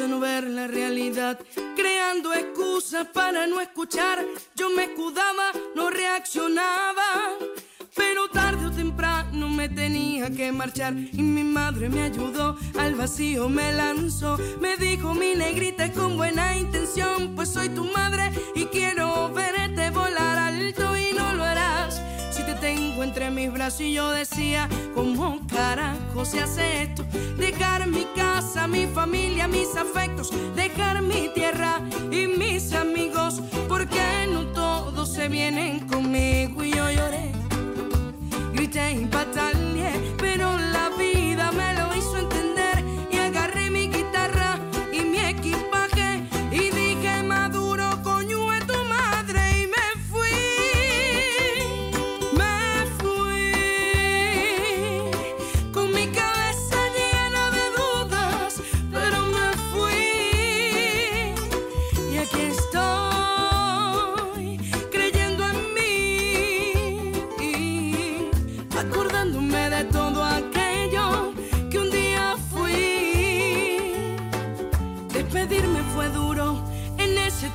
A no ver la realidad, creando excusas para no escuchar. Yo me escudaba, no reaccionaba, pero tarde o temprano me tenía que marchar. Y mi madre me ayudó, al vacío me lanzó, me dijo mi negrita con buena intención, pues soy tu madre y quiero verte volar alto y tengo entre mis brazos y yo decía, ¿cómo carajo se hace esto? Dejar mi casa, mi familia, mis afectos, dejar mi tierra y mis amigos, porque no todos se vienen conmigo y yo lloré, grité y pataleé, pero la vida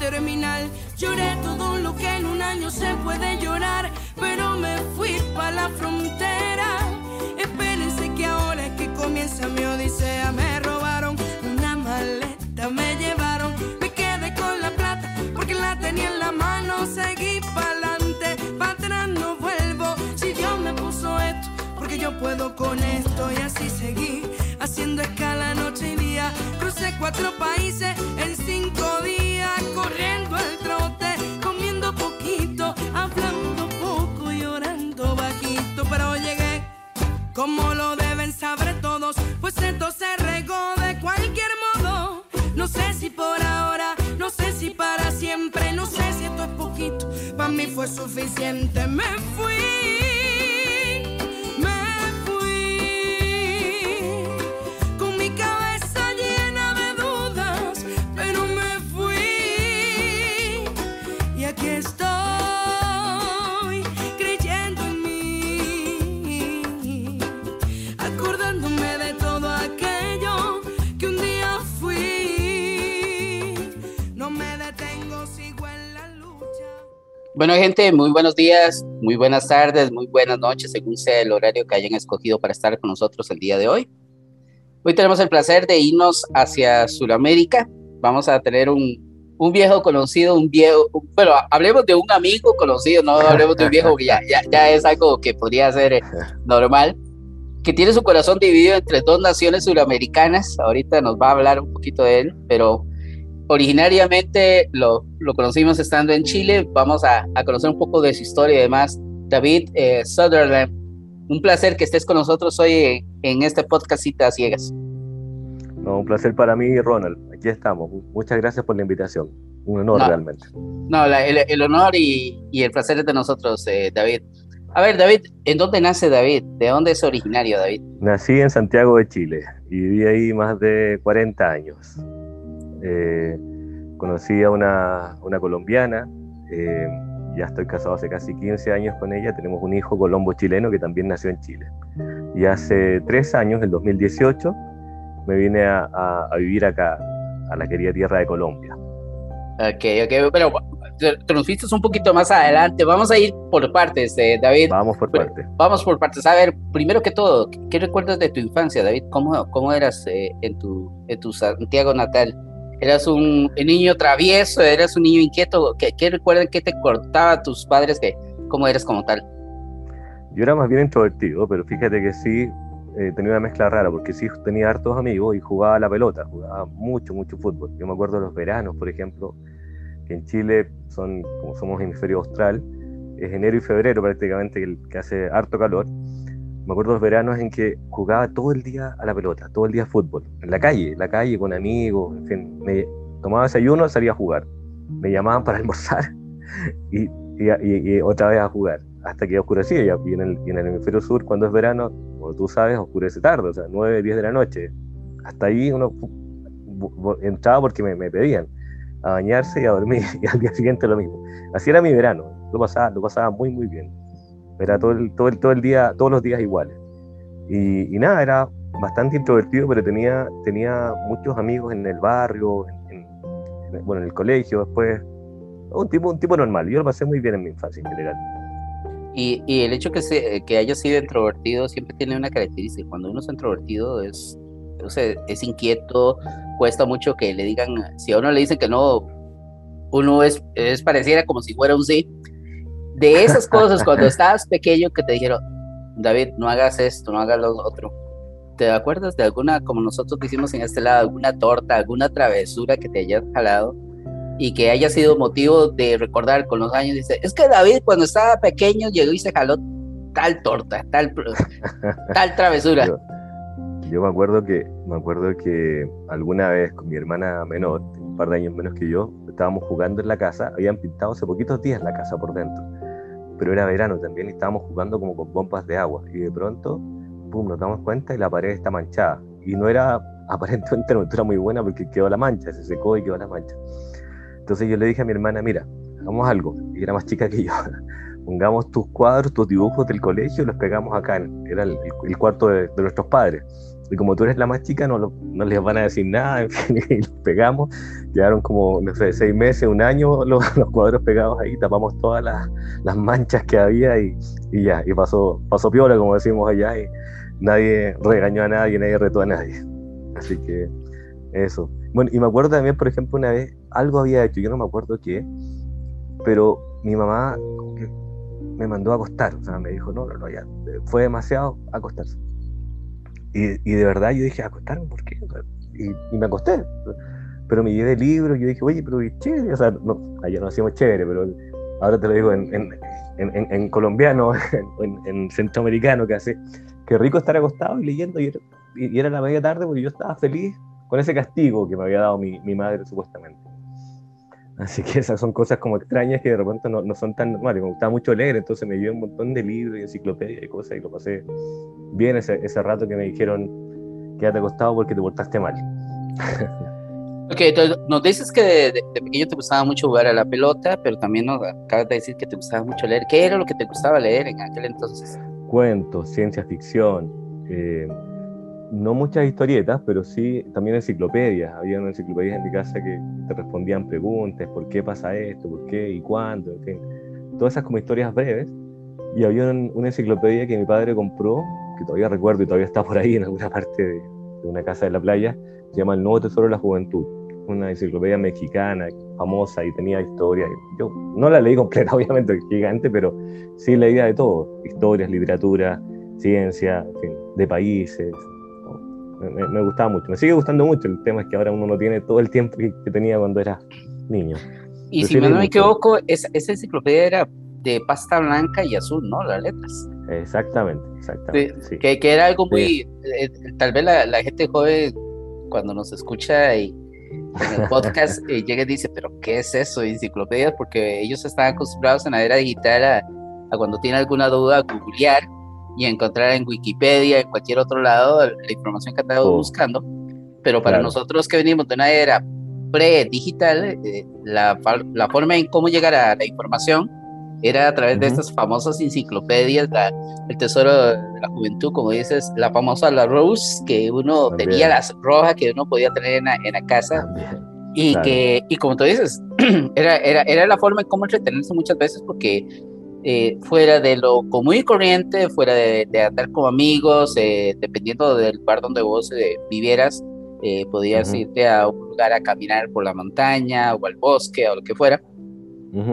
terminal. Lloré todo lo que en un año se puede llorar, pero me fui para la frontera. Espérense que ahora es que comienza mi odisea. Me robaron una maleta, me llevaron, me quedé con la plata porque la tenía en la mano. Seguí para adelante, para atrás no vuelvo. Si Dios me puso esto, porque yo puedo con esto y así seguí haciendo escala noche y día. Crucé cuatro países en cinco días, corriendo al trote, comiendo poquito, hablando poco, llorando bajito, pero llegué como lo deben saber todos, pues esto se regó de cualquier modo. No sé si por ahora, no sé si para siempre, no sé si esto es poquito, para mí fue suficiente. Me fui, Bueno, gente, muy buenos días, muy buenas tardes, muy buenas noches, según sea el horario que hayan escogido para estar con nosotros el día de hoy. Hoy tenemos el placer de irnos hacia Sudamérica. Vamos a tener un, un viejo conocido, un viejo, bueno, hablemos de un amigo conocido, no hablemos de un viejo que ya, ya, ya es algo que podría ser eh, normal, que tiene su corazón dividido entre dos naciones sudamericanas. Ahorita nos va a hablar un poquito de él, pero originariamente lo, lo conocimos estando en Chile. Vamos a, a, conocer un poco de su historia y demás. David eh, Sutherland, un placer que estés con nosotros hoy en, este podcast Citas Ciegas. No, un placer para mí, Ronald. Aquí estamos. Muchas gracias por la invitación. Un honor No. realmente. No, la- el, el honor y, y el placer es de nosotros, eh, David. A ver, David, ¿en dónde nace David? ¿De dónde es originario David? Nací en Santiago de Chile y viví ahí más de 40 años. Eh, conocí a una, una colombiana, eh, ya estoy casado hace casi 15 años con ella, tenemos un hijo colombo chileno que también nació en Chile. Y hace tres años, en 2018, me vine a, a- a vivir acá, a la querida tierra de Colombia. Ok, ok, pero te, te nos fuiste un poquito más adelante. Vamos a ir por partes, eh, David. Vamos por Pero- parte. Vamos por partes. A ver, primero que todo, ¿qué, qué recuerdas de tu infancia, David? ¿Cómo, cómo eras eh, en, tu, en tu Santiago natal? ¿Eras un, niño travieso? ¿Eras un niño inquieto? ¿Qué, qué recuerdan que te cortaba tus padres? Que, ¿Cómo eres como tal? Yo era más bien introvertido, pero fíjate que sí eh, tenía una mezcla rara, porque sí tenía hartos amigos y jugaba la pelota, jugaba mucho, mucho fútbol. Yo me acuerdo de los veranos, por ejemplo, que en Chile son, como somos hemisferio austral, es enero y febrero prácticamente que hace harto calor. Me acuerdo los veranos en que jugaba todo el día a la pelota, todo el día fútbol, en la calle, en la calle con amigos, en fin, me tomaba desayuno, salía a jugar, me llamaban para almorzar y, otra vez a jugar, hasta que oscurecía, y en, el, en el hemisferio sur, cuando es verano, como tú sabes, oscurece tarde, o sea, 9, 10 de la noche, hasta ahí uno entraba porque me, me pedían a bañarse y a dormir, y al día siguiente lo mismo. Así era mi verano, lo pasaba, lo pasaba muy, muy bien. Era todo el, todo el, todo el día, todos los días iguales. Y, y, nada, era bastante introvertido, pero tenía, tenía muchos amigos en el barrio, en, bueno, en el colegio, después. Un tipo, un tipo normal. Yo lo pasé muy bien en mi infancia en general. Y, y el hecho que, se, que haya sido introvertido siempre tiene una característica. Cuando uno es introvertido es, es inquieto, cuesta mucho que le digan, si a uno le dicen que no, uno es, es pareciera como si fuera un sí de esas cosas cuando estabas pequeño que te dijeron, David, no hagas esto, no hagas lo otro. ¿Te acuerdas de alguna, como nosotros decimos en este lado, alguna torta, alguna travesura que te hayas jalado y que haya sido motivo de recordar con los años? Dice, es que David cuando estaba pequeño llegó y se jaló tal torta, tal, tal travesura. Yo, me acuerdo que me acuerdo que alguna vez con mi hermana menor, un par de años menos que yo, estábamos jugando en la casa, habían pintado hace poquitos días la casa por dentro pero era verano también y estábamos jugando como con bombas de agua y de pronto, pum, nos damos cuenta y la pared está manchada. Y no era aparentemente no era muy buena porque quedó la mancha, se secó y quedó la mancha. Entonces yo le dije a mi hermana, mira, hagamos algo, y era más chica que yo, pongamos tus cuadros, tus dibujos del colegio los pegamos acá, era el, cuarto de nuestros padres y como tú eres la más chica, no, les van a decir nada, en fin, y los pegamos. Quedaron como, no sé, seis meses, un año los, cuadros pegados ahí, tapamos todas las, manchas que había y, y, ya, y pasó, pasó piola, como decimos allá, y nadie regañó a nadie, nadie retó a nadie. Así que eso. Bueno, y me acuerdo también, por ejemplo, una vez, algo había hecho, yo no me acuerdo qué, pero mi mamá me mandó a acostar, o sea, me dijo, no, no, no, ya, fue demasiado acostarse y, de verdad yo dije, acostarme, ¿por qué? Y, me acosté. Pero me llevé libros, yo dije, oye, pero qué chévere. O sea, no, allá no hacíamos chévere, pero ahora te lo digo en, en, en, colombiano, en, centroamericano, que hace. Qué rico estar acostado y leyendo. Y era, la media tarde porque yo estaba feliz con ese castigo que me había dado mi, mi madre, supuestamente. Así que esas son cosas como extrañas que de repente no, no son tan normales. Me gustaba mucho leer, entonces me llevé un montón de libros y enciclopedias y cosas y lo pasé bien ese, ese rato que me dijeron quédate acostado porque te portaste mal. Ok, entonces nos dices que de, pequeño te gustaba mucho jugar a la pelota, pero también nos acabas de decir que te gustaba mucho leer. ¿Qué era lo que te gustaba leer en aquel entonces? Cuentos, ciencia ficción, eh, no muchas historietas, pero sí también enciclopedias. Había una enciclopedia en mi casa que te respondían preguntas, ¿por qué pasa esto? ¿Por qué? ¿Y cuándo? En fin, todas esas como historias breves. Y había una enciclopedia que mi padre compró que todavía recuerdo y todavía está por ahí en alguna parte de, una casa de la playa, se llama El Nuevo Tesoro de la Juventud, una enciclopedia mexicana famosa y tenía historia. Yo no la leí completa, obviamente, gigante, pero sí leía de todo, historias, literatura, ciencia, en fin, de países. Me, gustaba mucho, me sigue gustando mucho, el tema es que ahora uno no tiene todo el tiempo que, tenía cuando era niño. Y si no me equivoco, esa, esa enciclopedia era de pasta blanca y azul, ¿no? Las letras. Exactamente, exactamente. Que, que, era algo muy, eh, tal vez la, la, gente joven cuando nos escucha y en el podcast eh, llega y dice, pero ¿qué es eso? Enciclopedias, porque ellos están acostumbrados en la era digital a, a cuando tiene alguna duda, googlear y encontrar en Wikipedia, en cualquier otro lado, la información que andamos oh. buscando. Pero para nosotros que venimos de una era pre-digital, eh, la, la forma en cómo llegar a la información era a través de estas famosas enciclopedias, el tesoro de la juventud, como dices, la famosa La Rose, que uno tenía las rojas que uno podía tener en la, en la casa. Y que, y como tú dices, era, era, era la forma en cómo entretenerse muchas veces porque eh, fuera de lo común y corriente, fuera de, andar como amigos, eh, dependiendo del lugar donde vos eh, vivieras, podías irte a un lugar a caminar por la montaña o al bosque o lo que fuera.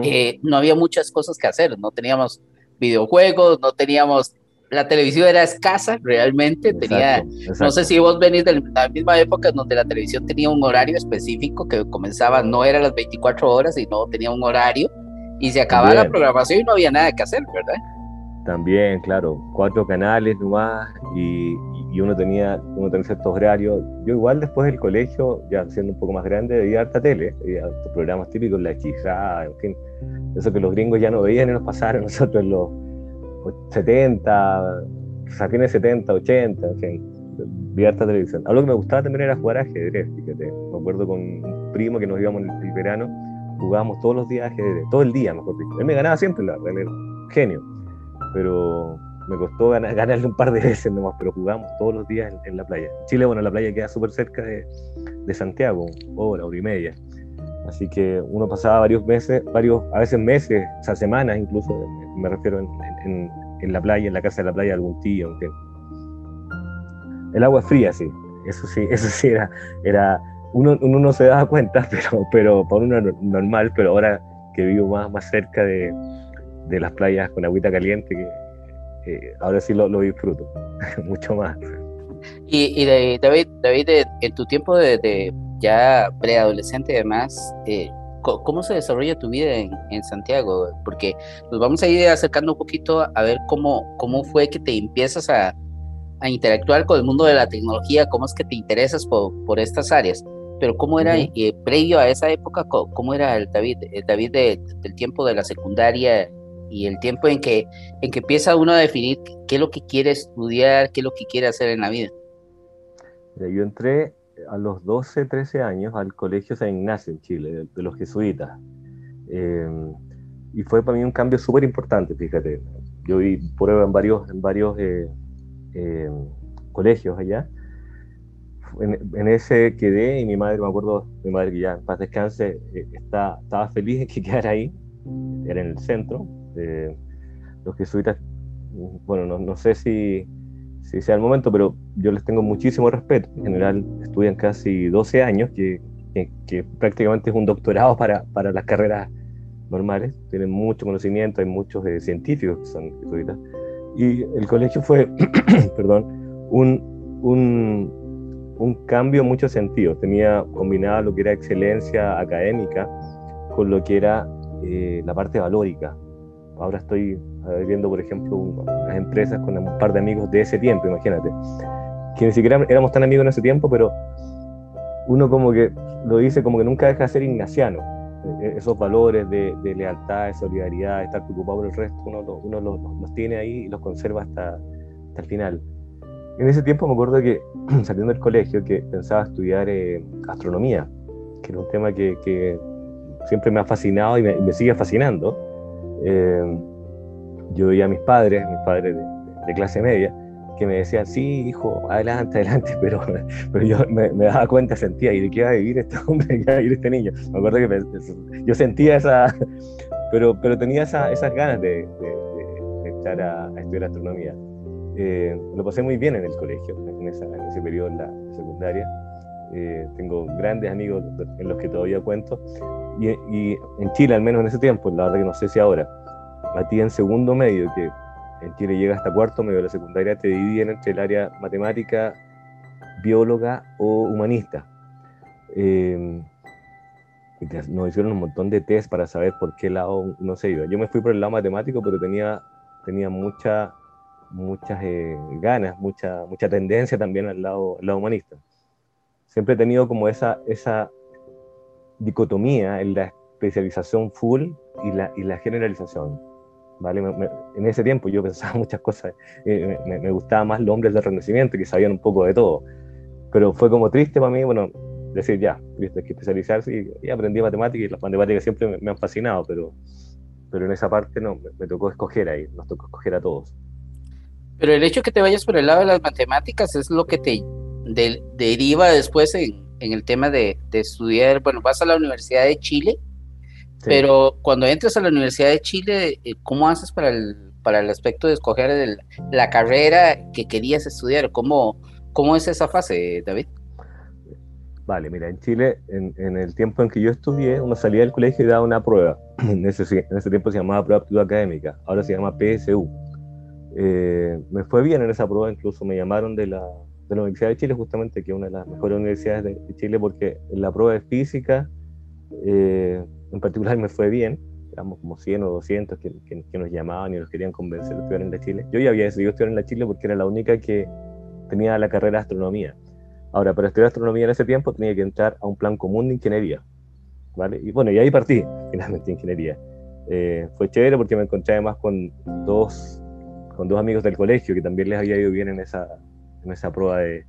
Eh, no había muchas cosas que hacer, no teníamos videojuegos, no teníamos, la televisión era escasa realmente, tenía, no sé si vos venís de la misma época donde la televisión tenía un horario específico que comenzaba, no era las 24 horas, sino tenía un horario y se acababa la programación y no había nada que hacer, ¿verdad? También, claro, cuatro canales nomás y, y uno tenía uno tenía ciertos horarios. Yo igual después del colegio, ya siendo un poco más grande, veía harta tele, veía programas típicos, La Hechizada, en fin, eso que los gringos ya no veían y nos pasaron nosotros en los 70, a fines 70, 80, en fin, veía harta televisión. Algo que me gustaba también era jugar ajedrez, fíjate. Me acuerdo con un primo que nos íbamos el verano, jugábamos todos los días ajedrez, todo el día, mejor dicho. Él me ganaba siempre, la realidad, genio pero me costó ganarle un par de veces nomás, pero jugamos todos los días en, la playa. Chile, bueno, la playa queda súper cerca de, de, Santiago, hora, hora y media. Así que uno pasaba varios meses, varios, a veces meses, o sea, semanas incluso, me refiero en, en, la playa, en la casa de la playa algún tío. Aunque... El agua fría, sí, eso sí, eso sí era, era uno, uno no se daba cuenta, pero, pero para uno normal, pero ahora que vivo más, más cerca de, de las playas con agüita caliente, que ahora sí lo, lo disfruto mucho más. Y, y David, David en tu tiempo de, ya preadolescente y demás, eh, ¿cómo se desarrolla tu vida en, en, Santiago? Porque nos vamos a ir acercando un poquito a ver cómo, cómo fue que te empiezas a, a interactuar con el mundo de la tecnología, cómo es que te interesas por, por estas áreas. Pero ¿cómo era eh, previo a esa época? ¿Cómo, era el David, el David del tiempo de la secundaria y el tiempo en que, en que empieza uno a definir qué es lo que quiere estudiar, qué es lo que quiere hacer en la vida. Yo entré a los 12, 13 años al Colegio San Ignacio en Chile, de, los jesuitas. Eh, y fue para mí un cambio súper importante, fíjate. Yo vi prueba en varios, en varios eh, eh, colegios allá. En, ese quedé y mi madre, me acuerdo, mi madre que ya en paz descanse, está, estaba feliz de que quedara ahí, era en el centro, los jesuitas, bueno, no, no sé si, si, sea el momento, pero yo les tengo muchísimo respeto. En general estudian casi 12 años, que, que, prácticamente es un doctorado para, para, las carreras normales. Tienen mucho conocimiento, hay muchos eh, científicos que son jesuitas. Y el colegio fue, perdón, un, un, un cambio en muchos sentidos. Tenía combinada lo que era excelencia académica con lo que era eh, la parte valórica, Ahora estoy viendo, por ejemplo, unas empresas con un par de amigos de ese tiempo, imagínate, que ni siquiera éramos tan amigos en ese tiempo, pero uno como que lo dice como que nunca deja de ser ignaciano. E-, esos valores de, lealtad, de solidaridad, de estar preocupado por el resto, uno, uno los, tiene ahí y los conserva hasta el final. En ese tiempo me acuerdo que saliendo del colegio que pensaba estudiar eh, astronomía, que era un tema que, siempre me ha fascinado y me, sigue fascinando. Eh, yo veía a mis padres, mis padres de, clase media, que me decían, sí, hijo, adelante, adelante, pero, pero yo me, daba cuenta, sentía, ¿y de qué va a vivir este hombre, qué va a vivir este niño? Me acuerdo que yo sentía esa, pero, pero tenía esas ganas de, estar a, estudiar astronomía. Eh, lo pasé muy bien en el colegio, en, ese periodo en la secundaria. Eh, tengo grandes amigos en los que todavía cuento y, en Chile, al menos en ese tiempo, la verdad que no sé si ahora, a ti en segundo medio, que en Chile llega hasta cuarto medio de la secundaria, te dividen entre el área matemática, bióloga o humanista. Eh, nos hicieron un montón de test para saber por qué lado no se iba. Yo me fui por el lado matemático, pero tenía, tenía mucha, muchas eh, ganas, mucha, mucha tendencia también al lado, al lado humanista. Siempre he tenido como esa, esa dicotomía en la especialización full y la, y la generalización. ¿vale? en ese tiempo yo pensaba muchas cosas, eh, me, me, gustaba más los hombres del Renacimiento que sabían un poco de todo, pero fue como triste para mí, bueno, decir ya, hay que especializarse y, aprendí matemáticas y las matemáticas siempre me, han fascinado, pero, pero en esa parte no, me, tocó escoger ahí, nos tocó escoger a todos. Pero el hecho que te vayas por el lado de las matemáticas es lo que te deriva después en, en el tema de, estudiar, bueno, vas a la Universidad de Chile, pero cuando entras a la Universidad de Chile, eh, ¿cómo haces para el, para el aspecto de escoger la carrera que querías estudiar? ¿Cómo, ¿Cómo es esa fase, David? Vale, mira, en Chile, en, el tiempo en que yo estudié, uno salía del colegio y daba una prueba. En ese, en ese tiempo se llamaba prueba de aptitud académica, ahora se llama PSU. Eh, me fue bien en esa prueba, incluso me llamaron de la, de la Universidad de Chile, justamente, que es una de las mejores universidades de, Chile, porque en la prueba de física, eh, en particular, me fue bien. éramos como 100 o 200 que, que, nos llamaban y nos querían convencer de estudiar en la Chile. Yo ya había decidido estudiar en la Chile porque era la única que tenía la carrera de astronomía. Ahora, para estudiar astronomía en ese tiempo tenía que entrar a un plan común de ingeniería. ¿vale? Y bueno, y ahí partí finalmente ingeniería. Eh, fue chévere porque me encontré además con dos, con dos amigos del colegio que también les había ido bien en esa, en esa prueba de,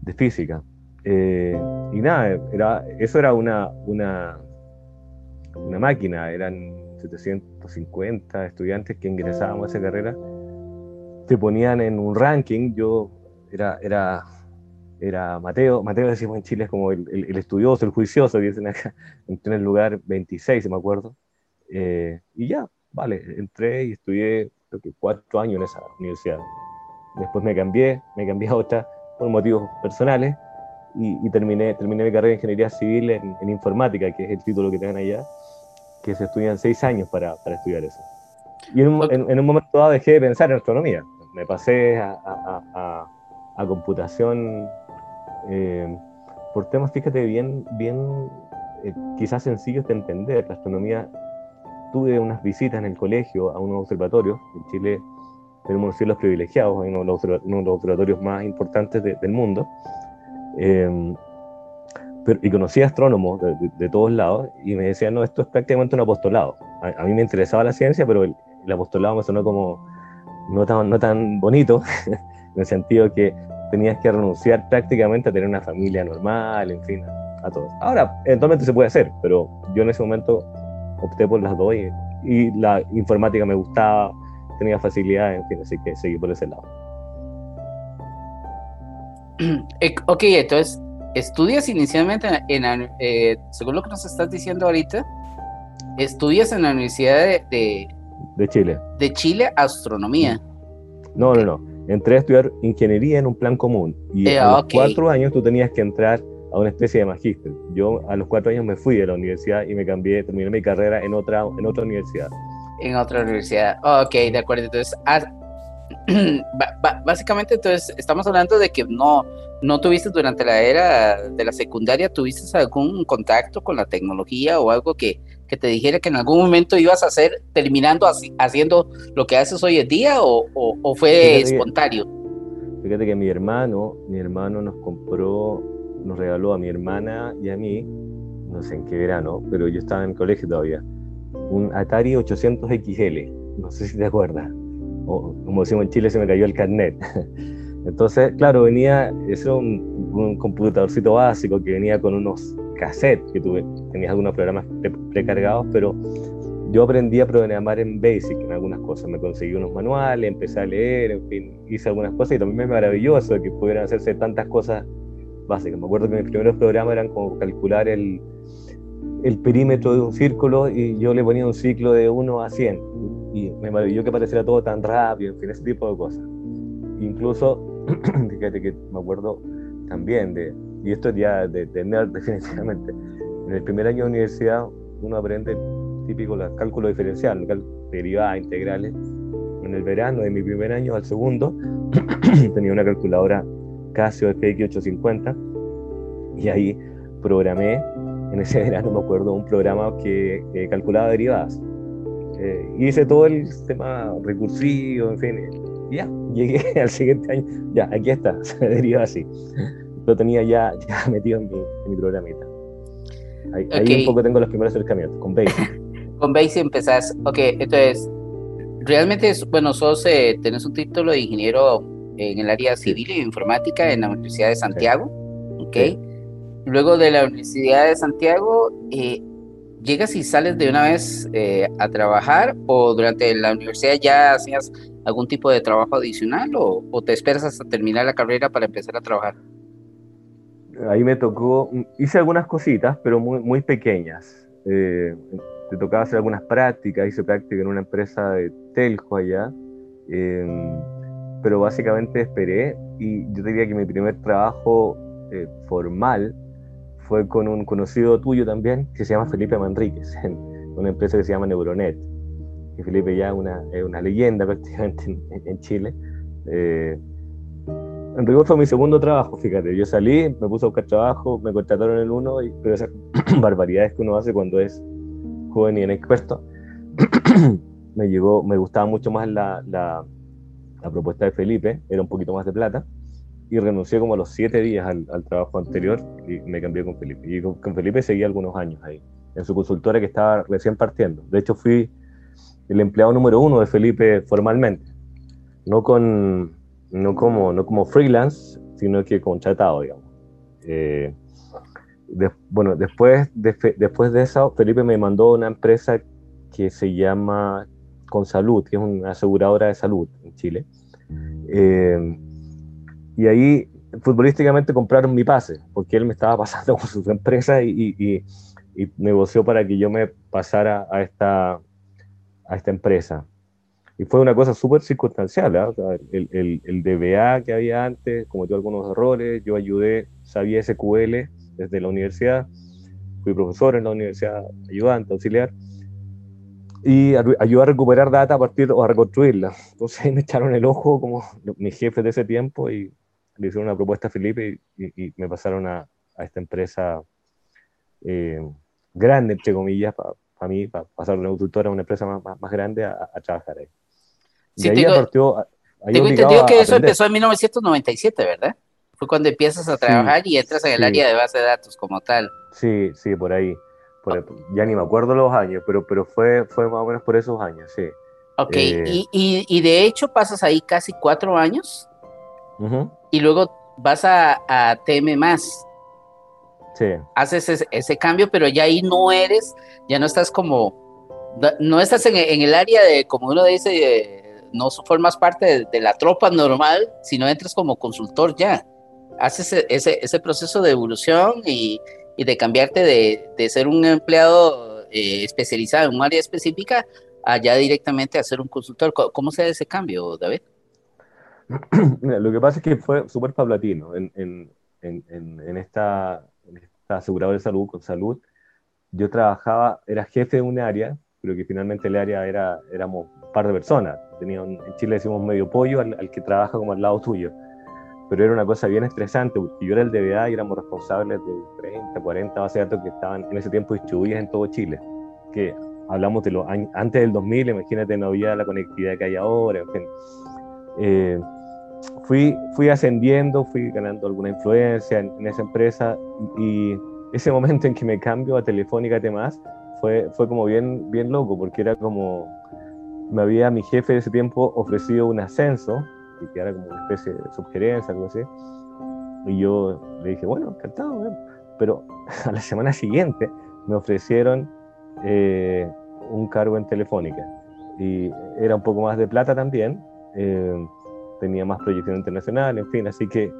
de física. Eh, y nada, era, eso era una, una, una máquina, eran 750 estudiantes que ingresábamos a esa carrera, te ponían en un ranking, yo era, era, era Mateo, Mateo decimos en Chile es como el, el, estudioso, el juicioso, dicen acá, entré en el lugar 26, si me acuerdo, eh, y ya, vale, entré y estudié creo que cuatro años en esa universidad. Después me cambié, me cambié a otra por motivos personales y, terminé, terminé mi carrera de ingeniería civil en, informática, que es el título que tengan allá, que se estudian seis años para, para estudiar eso. Y en un, en, un, momento dado dejé de pensar en astronomía, me pasé a, a, a, computación eh, por temas, fíjate, bien, bien eh, quizás sencillos de entender. La astronomía, tuve unas visitas en el colegio a unos observatorios, en Chile tenemos unos cielos privilegiados, uno de los, observatorios más importantes del mundo, Em, pero, y conocí astrónomos de, todos lados y me decían, no, esto es prácticamente un apostolado. A, mí me interesaba la ciencia, pero el, apostolado me sonó como no tan, no tan bonito, en el sentido que tenías que renunciar prácticamente a tener una familia normal, en fin, a, todo. Ahora, eventualmente se puede hacer, pero yo en ese momento opté por las dos y, y la informática me gustaba, tenía facilidad, en fin, así que seguí por ese lado. Eh, ok, entonces, estudias inicialmente en, eh, según lo que nos estás diciendo ahorita, estudias en la Universidad de, de, Chile. De Chile, astronomía. No, no, no. Entré a estudiar ingeniería en un plan común. Y eh, a los cuatro años tú tenías que entrar a una especie de magíster. Yo a los cuatro años me fui de la universidad y me cambié, terminé mi carrera en otra, en otra universidad. En otra universidad. Ok, de acuerdo. Entonces, básicamente entonces estamos hablando de que no, no tuviste durante la era de la secundaria, tuviste algún contacto con la tecnología o algo que, que te dijera que en algún momento ibas a hacer terminando haciendo lo que haces hoy en día o, o, fue espontáneo? fíjate que mi hermano, mi hermano nos compró, nos regaló a mi hermana y a mí, no sé en qué verano, pero yo estaba en el colegio todavía, un Atari 800 XL, no sé si te acuerdas como decimos en Chile, se me cayó el carnet. Entonces, claro, venía, eso un, un computadorcito básico que venía con unos cassettes que tuve, tenías algunos programas precargados, pero yo aprendí a programar en Basic en algunas cosas, me conseguí unos manuales, empecé a leer, en fin, hice algunas cosas y también me maravilló eso que pudieran hacerse tantas cosas básicas. Me acuerdo que mis primeros programas eran como calcular el, el perímetro de un círculo y yo le ponía un ciclo de 1 a 100 y me maravilló que pareciera todo tan rápido, en fin, ese tipo de cosas. Incluso, fíjate que me acuerdo también de, y esto ya de, de definitivamente, en el primer año de universidad uno aprende típico el cálculo diferencial, derivadas, integrales. En el verano de mi primer año al segundo tenía una calculadora Casio FX850 y ahí programé en ese verano me acuerdo un programa que calculaba derivadas eh, hice todo el sistema recursivo, en fin, ya, llegué al siguiente año, ya, aquí está, se deriva así. Lo tenía ya, ya metido en mi, en mi programita. Ahí, un poco tengo los primeros acercamientos, con Basic. con Basic empezás, ok, entonces, realmente, es, bueno, sos, eh, tenés un título de ingeniero en el área civil y informática en la Universidad de Santiago, ok. Luego de la Universidad de Santiago, eh, ¿Llegas y sales de una vez eh, a trabajar o durante la universidad ya hacías algún tipo de trabajo adicional o, te esperas hasta terminar la carrera para empezar a trabajar? Ahí me tocó, hice algunas cositas, pero muy, muy pequeñas. Eh, te tocaba hacer algunas prácticas, hice práctica en una empresa de telco allá, em, pero básicamente esperé y yo diría que mi primer trabajo eh, formal fue con un conocido tuyo también, que se llama Felipe Manríquez, en una empresa que se llama Neuronet. Y Felipe ya una, es una leyenda prácticamente en, Chile. Eh, en rigor fue mi segundo trabajo, fíjate. Yo salí, me puse a buscar trabajo, me contrataron en uno, y, pero esas barbaridades que uno hace cuando es joven y inexperto. me llegó, me gustaba mucho más la, la, la, propuesta de Felipe, era un poquito más de plata, y renuncié como a los siete días al, trabajo anterior y me cambié con Felipe. Y con, Felipe seguí algunos años ahí, en su consultora que estaba recién partiendo. De hecho, fui el empleado número uno de Felipe formalmente, no, con, no, como, no como freelance, sino que contratado, digamos. Eh, bueno, después de, después de eso, Felipe me mandó una empresa que se llama Consalud, que es una aseguradora de salud en Chile. Eh, y ahí, futbolísticamente, compraron mi pase, porque él me estaba pasando con su empresa y, y, y negoció para que yo me pasara a esta, a esta empresa. Y fue una cosa súper circunstancial. ¿eh? O sea, el, el, el, DBA que había antes cometió algunos errores, yo ayudé, sabía SQL desde la universidad, fui profesor en la universidad, ayudante, auxiliar, y ayudó a recuperar data a partir o a reconstruirla. Entonces me echaron el ojo como mis jefes de ese tiempo y le hicieron una propuesta a Felipe y, y me pasaron a, a esta empresa eh, grande, entre comillas, para pa mí, para pasar de una consultora a una empresa más, más, más grande a, a, trabajar ahí. Sí, y ahí tengo, partió, ahí tengo entendido que eso empezó en 1997, ¿verdad? Fue cuando empiezas a trabajar sí, y entras en el sí. área de base de datos como tal. Sí, sí, por ahí. Por, ya ni me acuerdo los años, pero, pero fue, fue más o menos por esos años, sí. Ok, eh, y, y, y, de hecho pasas ahí casi cuatro años uh -huh. y luego vas a, a TM más. Sí. Haces ese, ese, cambio, pero ya ahí no eres, ya no estás como, no estás en, en el área de, como uno dice, no formas parte de, de, la tropa normal, sino entras como consultor ya. Haces ese, ese, ese proceso de evolución y, y de cambiarte de, de, ser un empleado eh, especializado en un área específica a ya directamente a ser un consultor. ¿Cómo se da ese cambio, David? Mira, lo que pasa es que fue súper paulatino. En, en, en, en, esta, en esta aseguradora de salud, con salud, yo trabajaba, era jefe de un área, pero que finalmente el área era, éramos un par de personas. Tenía un, en Chile decimos medio pollo al, al, que trabaja como al lado tuyo. Pero era una cosa bien estresante, porque yo era el DBA y éramos responsables de 30, 40 bases de datos que estaban en ese tiempo distribuidas en todo Chile. Que hablamos de los años, antes del 2000, imagínate, no había la conectividad que hay ahora, en fin. Eh, fui, fui ascendiendo, fui ganando alguna influencia en, en, esa empresa y ese momento en que me cambio a Telefónica Temas fue, fue como bien, bien loco, porque era como, me había mi jefe de ese tiempo ofrecido un ascenso, que era como una especie de sugerencia, algo así, y yo le dije, bueno, encantado, ¿eh? pero a la semana siguiente me ofrecieron eh, un cargo en Telefónica, y era un poco más de plata también, eh, tenía más proyección internacional, en fin, así que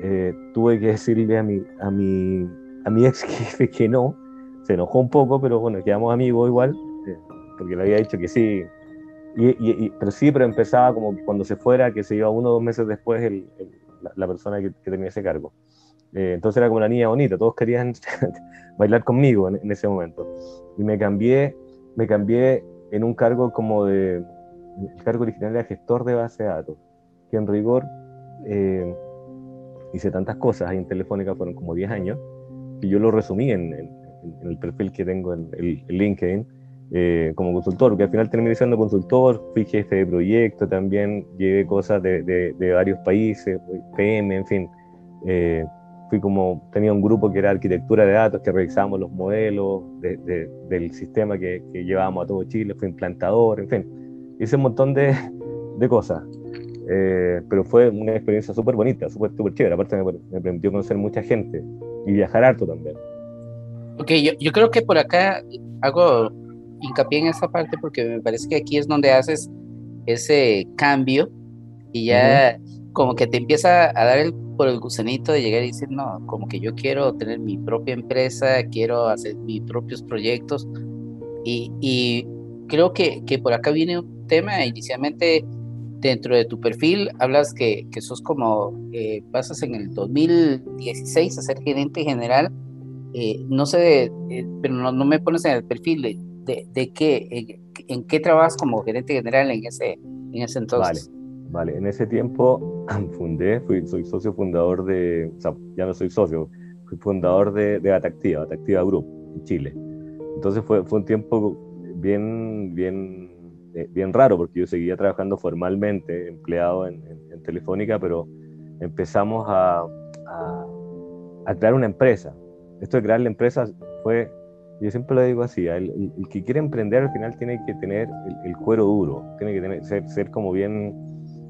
eh, tuve que decirle a mi, a, mi, a mi ex jefe que no, se enojó un poco, pero bueno, quedamos amigos igual, eh, porque le había dicho que sí, y, y, y, pero sí, pero empezaba como cuando se fuera, que se iba uno o dos meses después el, el, la, la, persona que, que, tenía ese cargo. Eh, entonces era como la niña bonita, todos querían bailar conmigo en, en, ese momento. Y me cambié, me cambié en un cargo como de, el cargo original era gestor de base de datos que en rigor eh, hice tantas cosas ahí en Telefónica, fueron como 10 años, que yo lo resumí en, en, en el perfil que tengo en el LinkedIn eh, como consultor, que al final terminé siendo consultor, fui jefe de proyecto también, llevé cosas de, de, de varios países, PM, en fin. Eh, fui como, tenía un grupo que era arquitectura de datos, que revisábamos los modelos de, de, del sistema que, que, llevábamos a todo Chile, fui implantador, en fin. Hice un montón de, de cosas. Eh, pero fue una experiencia súper bonita, súper super chévere. Aparte me, me, permitió conocer mucha gente y viajar harto también. Ok, yo, yo, creo que por acá hago hincapié en esta parte porque me parece que aquí es donde haces ese cambio y ya uh -huh. como que te empieza a dar el, por el gusanito de llegar y decir, no, como que yo quiero tener mi propia empresa, quiero hacer mis propios proyectos y, y creo que, que por acá viene un tema inicialmente dentro de tu perfil hablas que, que sos como, eh, pasas en el 2016 a ser gerente general, eh, no sé, eh, pero no, no, me pones en el perfil de, de, qué, en, en, qué trabajas como gerente general en ese, en ese entonces. Vale. Vale, en ese tiempo fundé, fui, soy socio fundador de, o sea, ya no soy socio, fui fundador de, de Atactiva, Atactiva Group, en Chile. Entonces fue, fue un tiempo bien, bien, eh, bien raro, porque yo seguía trabajando formalmente, empleado en, Telefónica, pero empezamos a, a, crear una empresa. Esto de crear la empresa fue, yo siempre lo digo así, el, que quiere emprender al final tiene que tener el, cuero duro, tiene que tener, ser, ser como bien,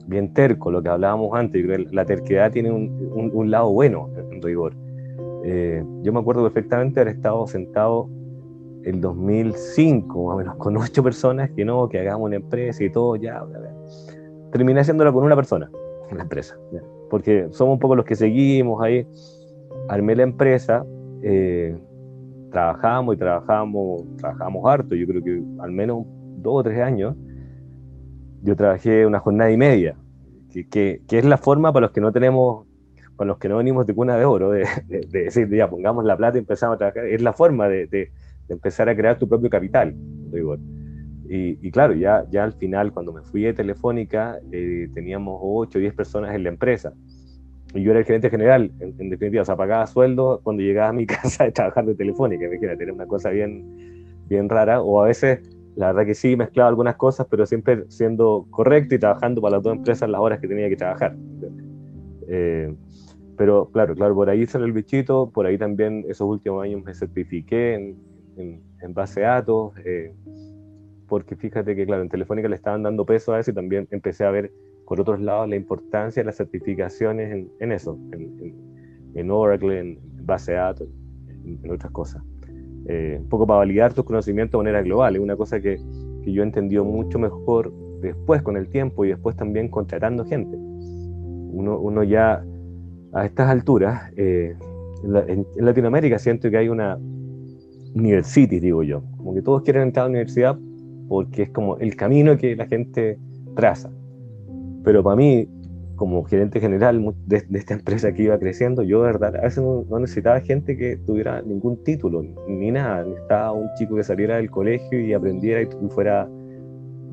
bien terco, lo que hablábamos antes, la terquedad tiene un, un, lado bueno, en rigor. Eh, yo me acuerdo perfectamente haber estado sentado el 2005, más o menos, con ocho personas, que no, que hagamos una empresa y todo, ya, terminé haciéndolo con una persona, la empresa, porque somos un poco los que seguimos ahí, armé la empresa, eh, trabajamos y trabajamos, trabajamos harto, yo creo que al menos dos o tres años, yo trabajé una jornada y media, que, que, es la forma para los que no tenemos, para los que no venimos de cuna de oro, de, decir, ya, pongamos la plata y empezamos a trabajar, es la forma de de empezar a crear tu propio capital. Y, y, claro, ya, ya al final, cuando me fui de Telefónica, eh, teníamos 8 o 10 personas en la empresa. Y yo era el gerente general, en, definitiva, o sea, pagaba sueldo cuando llegaba a mi casa de trabajar de Telefónica. Imagínate, era una cosa bien, bien rara. O a veces, la verdad que sí, mezclaba algunas cosas, pero siempre siendo correcto y trabajando para las dos empresas las horas que tenía que trabajar. Eh, pero claro, claro, por ahí sale el bichito, por ahí también esos últimos años me certifiqué en, en, base de datos, eh, porque fíjate que, claro, en Telefónica le estaban dando peso a eso y también empecé a ver, por otros lados, la importancia de las certificaciones en, eso, en, Oracle, en, base de datos, en, otras cosas. Eh, un poco para validar tus conocimientos de manera global, es una cosa que, que yo he entendido mucho mejor después con el tiempo y después también contratando gente. Uno, uno ya a estas alturas, eh, en, Latinoamérica siento que hay una, universities, digo yo. Como que todos quieren entrar a la universidad porque es como el camino que la gente traza. Pero para mí, como gerente general de, esta empresa que iba creciendo, yo de verdad a veces no, necesitaba gente que tuviera ningún título ni nada. Necesitaba un chico que saliera del colegio y aprendiera y, fuera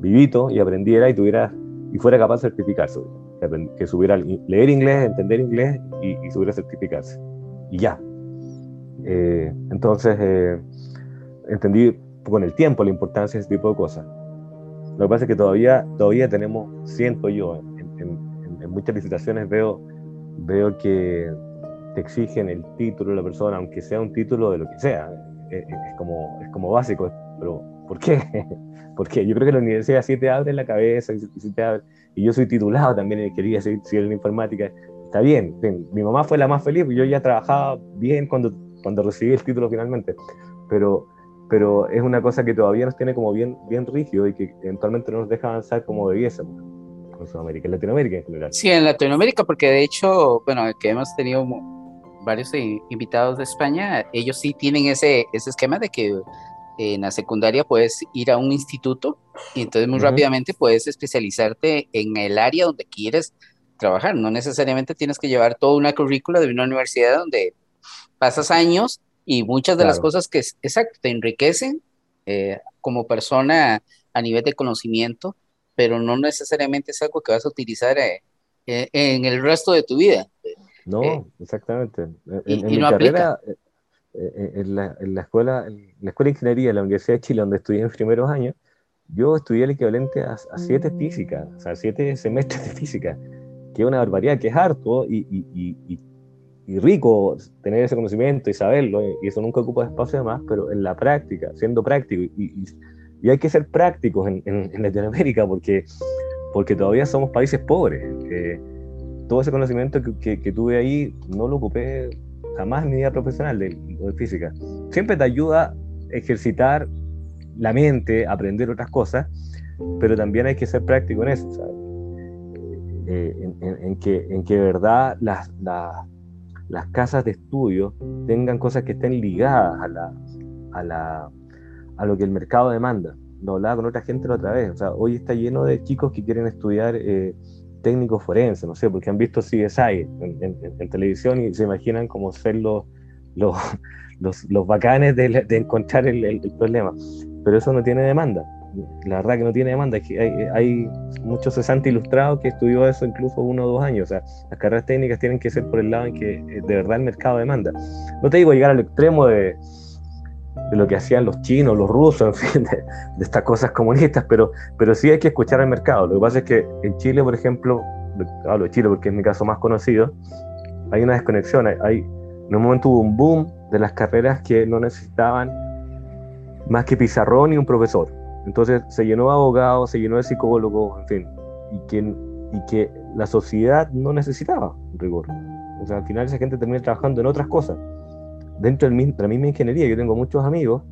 vivito y aprendiera y tuviera y fuera capaz de certificarse. Que, que supiera leer inglés, entender inglés y, y supiera certificarse. Y ya, eh, entonces, eh, entendí con el tiempo la importancia de ese tipo de cosas. Lo que pasa es que todavía, todavía tenemos, siento yo, en, muchas licitaciones veo, veo que te exigen el título de la persona, aunque sea un título de lo que sea. Eh, es, como, es como básico, pero ¿por qué? Porque yo creo que la universidad sí te abre la cabeza y, te abre, y yo soy titulado también, quería seguir en informática, está bien, mi mamá fue la más feliz, yo ya trabajaba bien cuando cuando recibí el título finalmente. Pero, pero es una cosa que todavía nos tiene como bien, bien rígido y que eventualmente no nos deja avanzar como debiésemos en Sudamérica, en Latinoamérica en general. Sí, en Latinoamérica, porque de hecho, bueno, que hemos tenido varios invitados de España, ellos sí tienen ese, ese esquema de que en la secundaria puedes ir a un instituto y entonces muy rápidamente puedes especializarte en el área donde quieres trabajar. No necesariamente tienes que llevar toda una currícula de una universidad donde pasas años y muchas de las cosas que, exacto, te enriquecen eh, como persona a nivel de conocimiento, pero no necesariamente es algo que vas a utilizar eh, eh, en el resto de tu vida. No, exactamente. En, mi carrera, en la, en la, escuela, en la escuela de ingeniería de la Universidad de Chile, donde estudié en primeros años, yo estudié el equivalente a, siete físicas, o sea, siete semestres de física, que es una barbaridad, que es harto, y, y, y y rico tener ese conocimiento y saberlo, y eso nunca ocupa espacio más, pero en la práctica, siendo práctico, y, y, hay que ser prácticos en, en, Latinoamérica porque, porque todavía somos países pobres. Eh, todo ese conocimiento que, que, tuve ahí no lo ocupé jamás en mi vida profesional de, de, física. Siempre te ayuda a ejercitar la mente, aprender otras cosas, pero también hay que ser práctico en eso, eh, en, en, que, en que verdad las, las las casas de estudio tengan cosas que estén ligadas a, la, a, la, a lo que el mercado demanda. Lo hablaba con otra gente la otra vez. O sea, hoy está lleno de chicos que quieren estudiar eh, técnicos forenses, no sé, porque han visto CSI en, televisión y se imaginan como ser los, los, los, bacanes de, encontrar el, el problema. Pero eso no tiene demanda la verdad que no tiene demanda. Hay, hay muchos cesantes ilustrados que estudió eso incluso uno o dos años. O sea, las carreras técnicas tienen que ser por el lado en que eh, de verdad el mercado demanda. No te digo llegar al extremo de, de lo que hacían los chinos, los rusos, en fin, de, estas cosas comunistas, pero, pero sí hay que escuchar al mercado. Lo que pasa es que en Chile, por ejemplo, hablo de Chile porque es mi caso más conocido, hay una desconexión. Hay, en un momento hubo un boom de las carreras que no necesitaban más que pizarrón y un profesor. Entonces se llenó de abogados, se llenó de psicólogos, en fin, y que, y que la sociedad no necesitaba rigor. O sea, al final esa gente termina trabajando en otras cosas. Dentro de la misma ingeniería, yo tengo muchos amigos,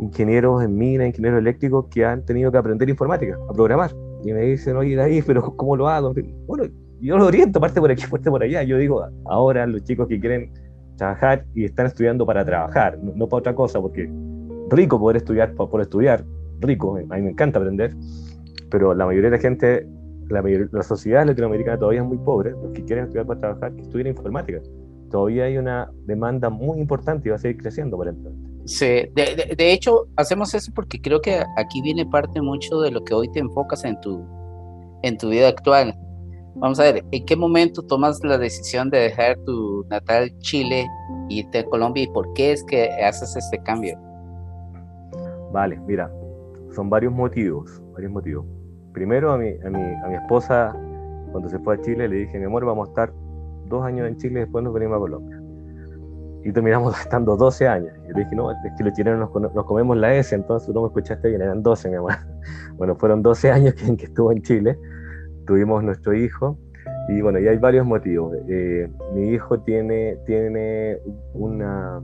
ingenieros en mina, ingenieros eléctricos, que han tenido que aprender informática, a programar. Y me dicen, oye, ahí, pero ¿cómo lo hago? Bueno, yo lo oriento, parte por aquí, parte por allá. Yo digo, ahora los chicos que quieren trabajar y están estudiando para trabajar, no, para otra cosa, porque rico poder estudiar por, estudiar, rico, a mí me encanta aprender, pero la mayoría de la gente, la, la sociedad latinoamericana todavía es muy pobre, los que quieren estudiar para trabajar, que estudien informática. Todavía hay una demanda muy importante y va a seguir creciendo por entonces. Sí, de, de, hecho, hacemos eso porque creo que aquí viene parte mucho de lo que hoy te enfocas en tu, en tu vida actual. Vamos a ver, ¿en qué momento tomas la decisión de dejar tu natal Chile y irte a Colombia y por qué es que haces este cambio? Vale, mira, son varios motivos, varios motivos. Primero, a mi, a mi, a mi esposa, cuando se fue a Chile, le dije, mi amor, vamos a estar dos años en Chile después nos venimos a Colombia. Y terminamos estando 12 años. Y le dije, no, es que los chilenos nos, comemos la S, entonces tú me escuchaste bien, eran 12, mi amor. Bueno, fueron 12 años que, en que estuvo en Chile tuvimos nuestro hijo y bueno, y hay varios motivos. Eh, mi hijo tiene, tiene una,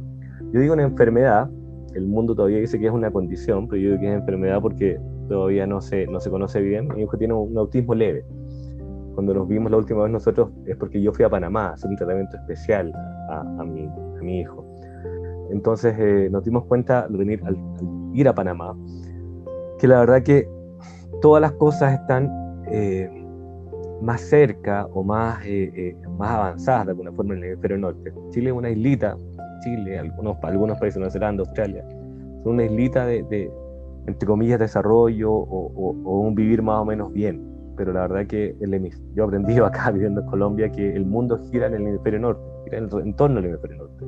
yo digo una enfermedad, el mundo todavía dice que es una condición, pero yo digo que es enfermedad porque todavía no se, no se conoce bien. Mi hijo tiene un, autismo leve. Cuando nos vimos la última vez nosotros es porque yo fui a Panamá a hacer un tratamiento especial a, a, mi, a mi hijo. Entonces eh, nos dimos cuenta al venir, al ir a Panamá, que la verdad que todas las cosas están eh, más cerca o más, eh, eh, más avanzadas de alguna forma en el hemisferio norte. Chile es una islita, Chile, algunos, algunos países, Nueva Zelanda, Australia, son una islita de, entre comillas, desarrollo o, un vivir más o menos bien. Pero la verdad que el, yo he aprendido acá viviendo en Colombia que el mundo gira en el hemisferio norte, gira en, en torno al hemisferio norte.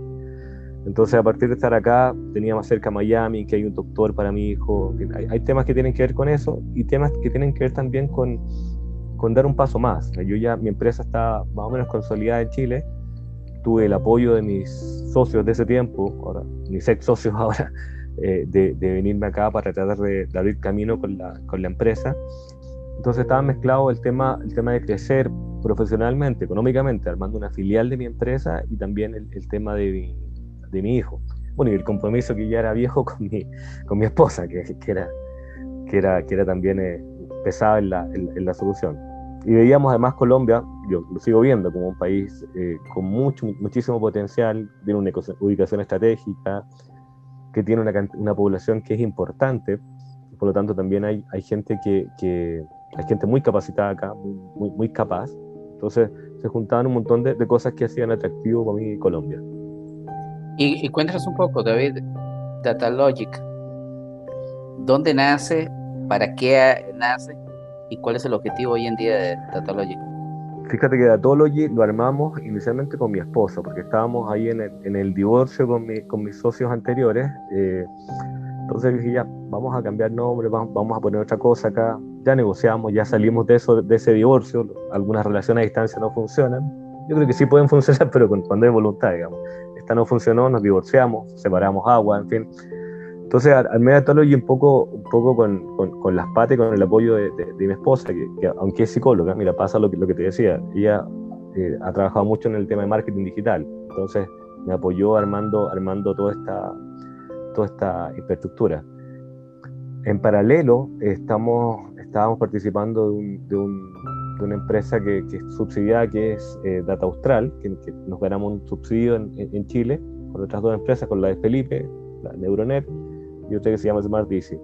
Entonces, a partir de estar acá, tenía más cerca Miami, que hay un doctor para mi hijo. Hay, hay, temas que tienen que ver con eso y temas que tienen que ver también con, con dar un paso más. Yo ya, mi empresa está más o menos consolidada en Chile, tuve el apoyo de mis socios de ese tiempo, ahora, mis ex socios ahora, eh, de, de, venirme acá para tratar de, abrir camino con la, con la, empresa. Entonces estaba mezclado el tema, el tema de crecer profesionalmente, económicamente, armando una filial de mi empresa y también el, el tema de mi, de mi, hijo. Bueno, y el compromiso que ya era viejo con mi, con mi esposa, que, que era, que, era, que era también... Eh, pesada en la, en, la, solución. Y veíamos además Colombia, yo lo sigo viendo como un país eh, con mucho, muchísimo potencial, tiene una ubicación estratégica, que tiene una, una, población que es importante, por lo tanto también hay, hay gente que, que, hay gente muy capacitada acá, muy, muy capaz. Entonces se juntaban un montón de, de cosas que hacían atractivo para mí Colombia. Y, y cuéntanos un poco, David, Datalogic. ¿Dónde nace? ¿Para qué nace? ¿Y cuál es el objetivo hoy en día de Datalogy? Fíjate que Datology lo armamos inicialmente con mi esposa, porque estábamos ahí en el, en el divorcio con, mi, con, mis socios anteriores. Eh, entonces dije, ya, vamos a cambiar nombre, vamos, vamos, a poner otra cosa acá. Ya negociamos, ya salimos de, eso, de ese divorcio. Algunas relaciones a distancia no funcionan. Yo creo que sí pueden funcionar, pero cuando hay voluntad, digamos. Esta no funcionó, nos divorciamos, separamos agua, en fin entonces, al Medatology un poco, un poco con, las patas y con el apoyo de, mi esposa, que, aunque es psicóloga, mira, pasa lo que, te decía, ella eh, ha trabajado mucho en el tema de marketing digital, entonces me apoyó armando, armando toda, esta, toda esta infraestructura. En paralelo, estamos, estábamos participando de, un, de, un, de una empresa que, que, es subsidiada, que es eh, Data Austral, que, nos ganamos un subsidio en, en Chile, con otras dos empresas, con la de Felipe, la Neuronet, y otra que se llama Smart DC.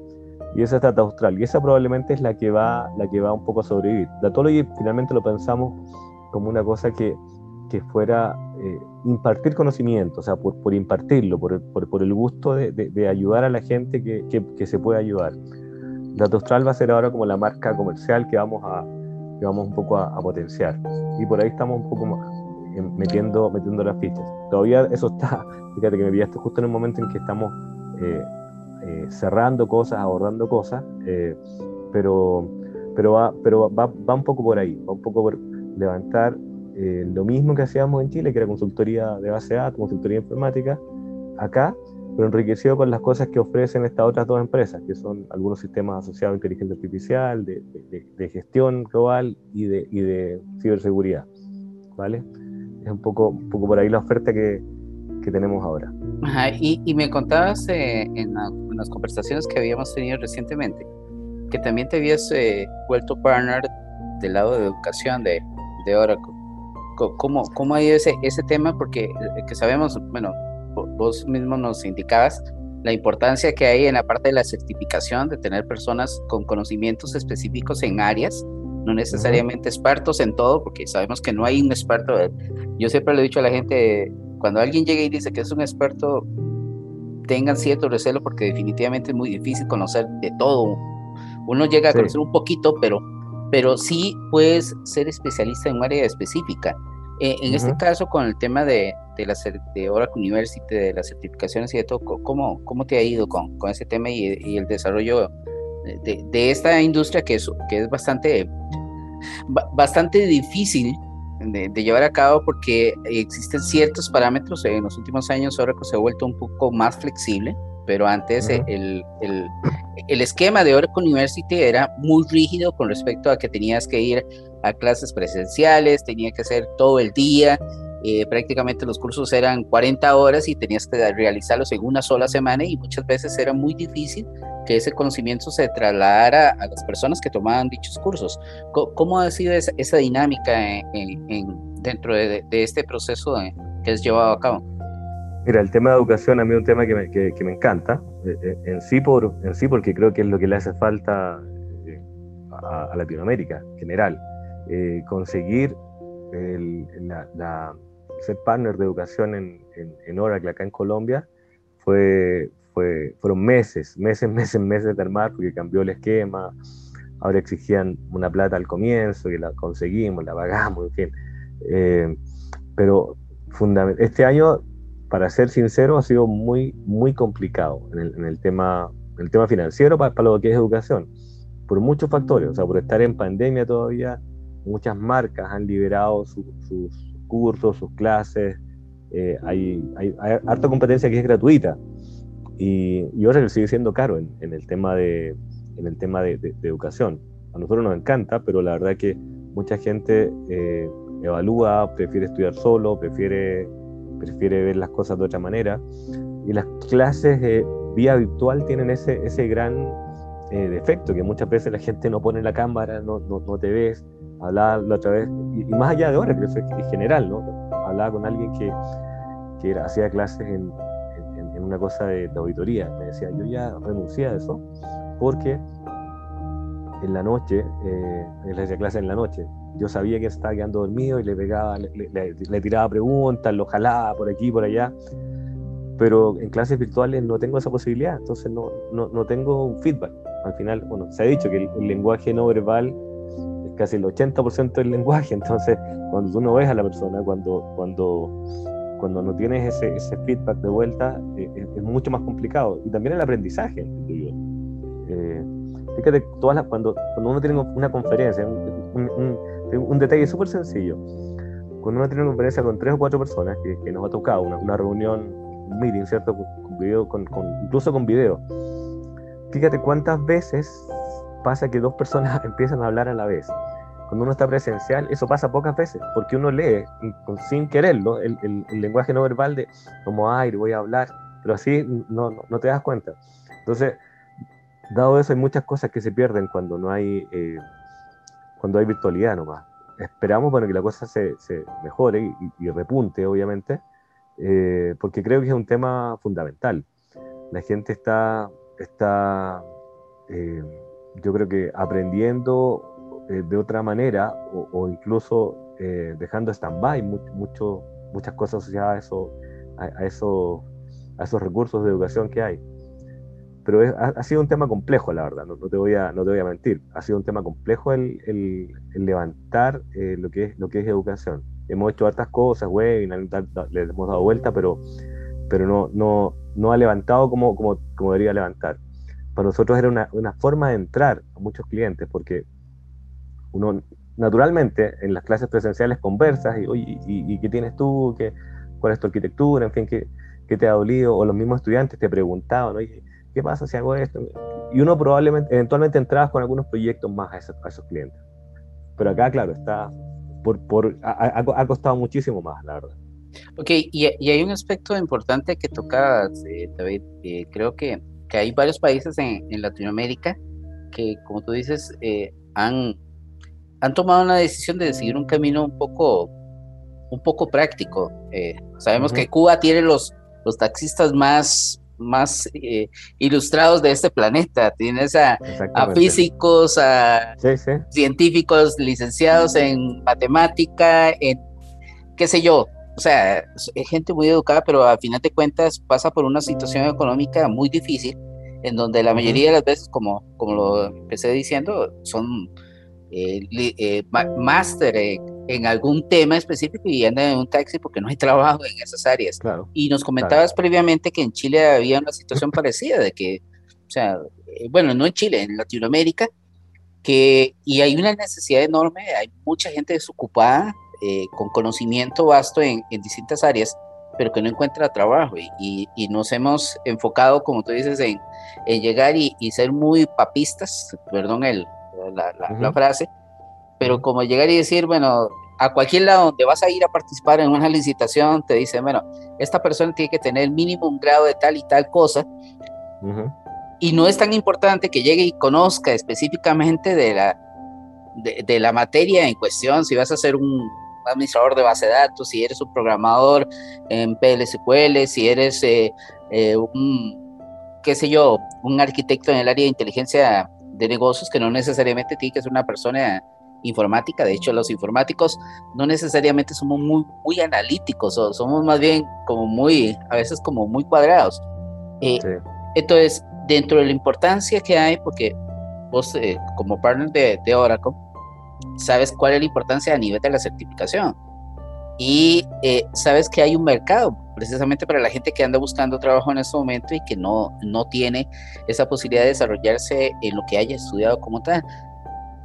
Y esa es Data Austral, y esa probablemente es la que va, la que va un poco a sobrevivir. Datology finalmente lo pensamos como una cosa que, que fuera eh, impartir conocimiento, o sea, por, por impartirlo, por, por, por, el gusto de, de, ayudar a la gente que, que, se puede ayudar. Data Austral va a ser ahora como la marca comercial que vamos a, que vamos un poco a, a potenciar. Y por ahí estamos un poco más, metiendo, metiendo las fichas. Todavía eso está, fíjate que me pillaste justo en el momento en que estamos cerrando cosas, abordando cosas, pero, pero, va, pero va, va, un poco por ahí, va un poco por levantar lo mismo que hacíamos en Chile, que era consultoría de base de datos, consultoría informática, acá pero enriquecido con las cosas que ofrecen estas otras dos empresas, que son algunos sistemas asociados a inteligencia artificial, de, de, gestión global y de, y de ciberseguridad. ¿Vale? Es un poco, un poco por ahí la oferta que, que tenemos ahora. Ajá, y, y, me contabas eh, en, las conversaciones que habíamos tenido recientemente que también te habías eh, vuelto partner del lado de educación de, de Oracle. ¿Cómo, cómo ha ido ese, ese tema? Porque eh, que sabemos, bueno, vos mismo nos indicabas la importancia que hay en la parte de la certificación, de tener personas con conocimientos específicos en áreas, no necesariamente expertos en todo, porque sabemos que no hay un experto. Yo siempre le he dicho a la gente, cuando alguien llega y dice que es un experto, tengan cierto recelo porque definitivamente es muy difícil conocer de todo. Uno llega a conocer un poquito, pero, pero sí puedes ser especialista en un área específica. Eh, en este caso, con el tema de, de, la, de Oracle University, de las certificaciones y de todo, ¿cómo, cómo te ha ido con, con ese tema y, el desarrollo de, de, esta industria que es, que es bastante, bastante difícil de, llevar a cabo porque existen ciertos parámetros. En los últimos años Oracle se ha vuelto un poco más flexible, pero antes el, el, el, esquema de Oracle University era muy rígido con respecto a que tenías que ir a clases presenciales, tenía que hacer todo el día, eh, prácticamente los cursos eran 40 horas y tenías que realizarlos en una sola semana y muchas veces era muy difícil que ese conocimiento se trasladara a las personas que tomaban dichos cursos. ¿Cómo, ha sido esa, dinámica en, dentro de, este proceso que has llevado a cabo? Mira, el tema de educación a mí es un tema que me, que, me encanta, eh, eh, en sí, por, en sí porque creo que es lo que le hace falta a, Latinoamérica en general. conseguir la, ser partner de educación en, Oracle acá en Colombia fue, fue, fueron meses, meses, meses, meses de armar porque cambió el esquema. Ahora exigían una plata al comienzo y la conseguimos, la pagamos, en fin. Eh, pero este año, para ser sincero, ha sido muy, muy complicado en el, tema, el tema financiero para, para, lo que es educación, por muchos factores, o sea, por estar en pandemia todavía, muchas marcas han liberado sus cursos, sus clases, eh, hay, hay, harta competencia que es gratuita y, y ahora sigue siendo caro en, el tema, de, en el tema de, educación. A nosotros nos encanta, pero la verdad que mucha gente eh, evalúa, prefiere estudiar solo, prefiere, prefiere ver las cosas de otra manera. Y las clases eh, vía virtual tienen ese, ese gran defecto, que muchas veces la gente no pone la cámara, no, no, no te ves, hablaba la otra vez, y, más allá de ahora, creo que en general, ¿no? Hablaba con alguien que, que era, hacía clases en, en, una cosa de, auditoría. Me decía, yo ya renuncié a eso porque en la noche, eh, él hacía clases en la noche, yo sabía que estaba quedando dormido y le pegaba, le, le, tiraba preguntas, lo jalaba por aquí, por allá. Pero en clases virtuales no tengo esa posibilidad, entonces no, no, no tengo un feedback. Al final, bueno, se ha dicho que el lenguaje no verbal casi el 80% del lenguaje. Entonces, cuando tú no ves a la persona, cuando, cuando, cuando no tienes ese, ese feedback de vuelta, eh, es, mucho más complicado. Y también el aprendizaje, yo. Eh, fíjate, todas las, cuando, cuando uno tiene una conferencia, un, un, detalle súper sencillo, cuando uno tiene una conferencia con tres o cuatro personas, que, que nos ha tocado una, una reunión, un meeting, ¿cierto? Con, video, con, incluso con video. Fíjate cuántas veces pasa que dos personas empiezan a hablar a la vez. Cuando uno está presencial, eso pasa pocas veces, porque uno lee sin quererlo el, lenguaje no verbal de como aire, voy a hablar, pero así no, no, te das cuenta. Entonces, dado eso, hay muchas cosas que se pierden cuando no hay, eh, cuando hay virtualidad nomás. Esperamos bueno, que la cosa se, se mejore y, repunte, obviamente, eh, porque creo que es un tema fundamental. La gente está, está eh, yo creo que aprendiendo eh, de otra manera o, incluso eh, dejando stand-by mucho, muchas cosas asociadas a, eso, eso, esos recursos de educación que hay. Pero ha, sido un tema complejo, la verdad, no, te voy a, no te mentir. Ha sido un tema complejo el, el, levantar eh, lo, que es, lo que es educación. Hemos hecho hartas cosas, güey, le hemos dado vuelta, pero pero no, no, no ha levantado como, como, como debería levantar. Para nosotros era una, una forma de entrar a muchos clientes, porque uno naturalmente en las clases presenciales conversas y, oye, ¿y, qué tienes tú? ¿Qué, ¿Cuál es tu arquitectura? En fin, ¿qué, ¿qué, te ha dolido? O los mismos estudiantes te preguntaban, oye, ¿qué pasa si hago esto? Y uno probablemente, eventualmente entrabas con algunos proyectos más a esos, a esos clientes. Pero acá, claro, está, por, por, ha, ha, costado muchísimo más, la verdad. Ok, y, y hay un aspecto importante que tocas, eh, David. Eh, creo que, que, hay varios países en, en, Latinoamérica que, como tú dices, eh, han han tomado una decisión de seguir un camino un poco, un poco práctico. Eh, sabemos que Cuba tiene los, los taxistas más, más eh, ilustrados de este planeta. Tienes a, a físicos, a científicos licenciados en matemática, en qué sé yo. O sea, es gente muy educada, pero a final de cuentas pasa por una situación económica muy difícil, en donde la mayoría de las veces, como, como lo empecé diciendo, son eh, eh máster en, algún tema específico y anda en un taxi porque no hay trabajo en esas áreas. y nos comentabas previamente que en Chile había una situación parecida, de que, o sea, eh, bueno, no en Chile, en Latinoamérica, que, y hay una necesidad enorme, hay mucha gente desocupada, eh, con conocimiento vasto en, en, distintas áreas, pero que no encuentra trabajo. Y, y, nos hemos enfocado, como tú dices, en, en llegar y, y, ser muy papistas, perdón el, la, frase, pero como llegar y decir, bueno, a cualquier lado donde vas a ir a participar en una licitación, te dicen, bueno, esta persona tiene que tener mínimo un grado de tal y tal cosa. Y no es tan importante que llegue y conozca específicamente de la, de, la materia en cuestión, si vas a ser un administrador de base de datos, si eres un programador en PLSQL, si eres eh, eh, un, qué sé yo, un arquitecto en el área de inteligencia de negocios que no necesariamente tiene que ser una persona informática. De hecho, los informáticos no necesariamente somos muy, muy analíticos, o somos más bien como muy, a veces como muy cuadrados. Eh, entonces, dentro de la importancia que hay, porque vos eh, como partner de, de Oracle, sabes cuál es la importancia a nivel de la certificación y eh, sabes que hay un mercado precisamente para la gente que anda buscando trabajo en este momento y que no, no tiene esa posibilidad de desarrollarse en lo que haya estudiado como tal.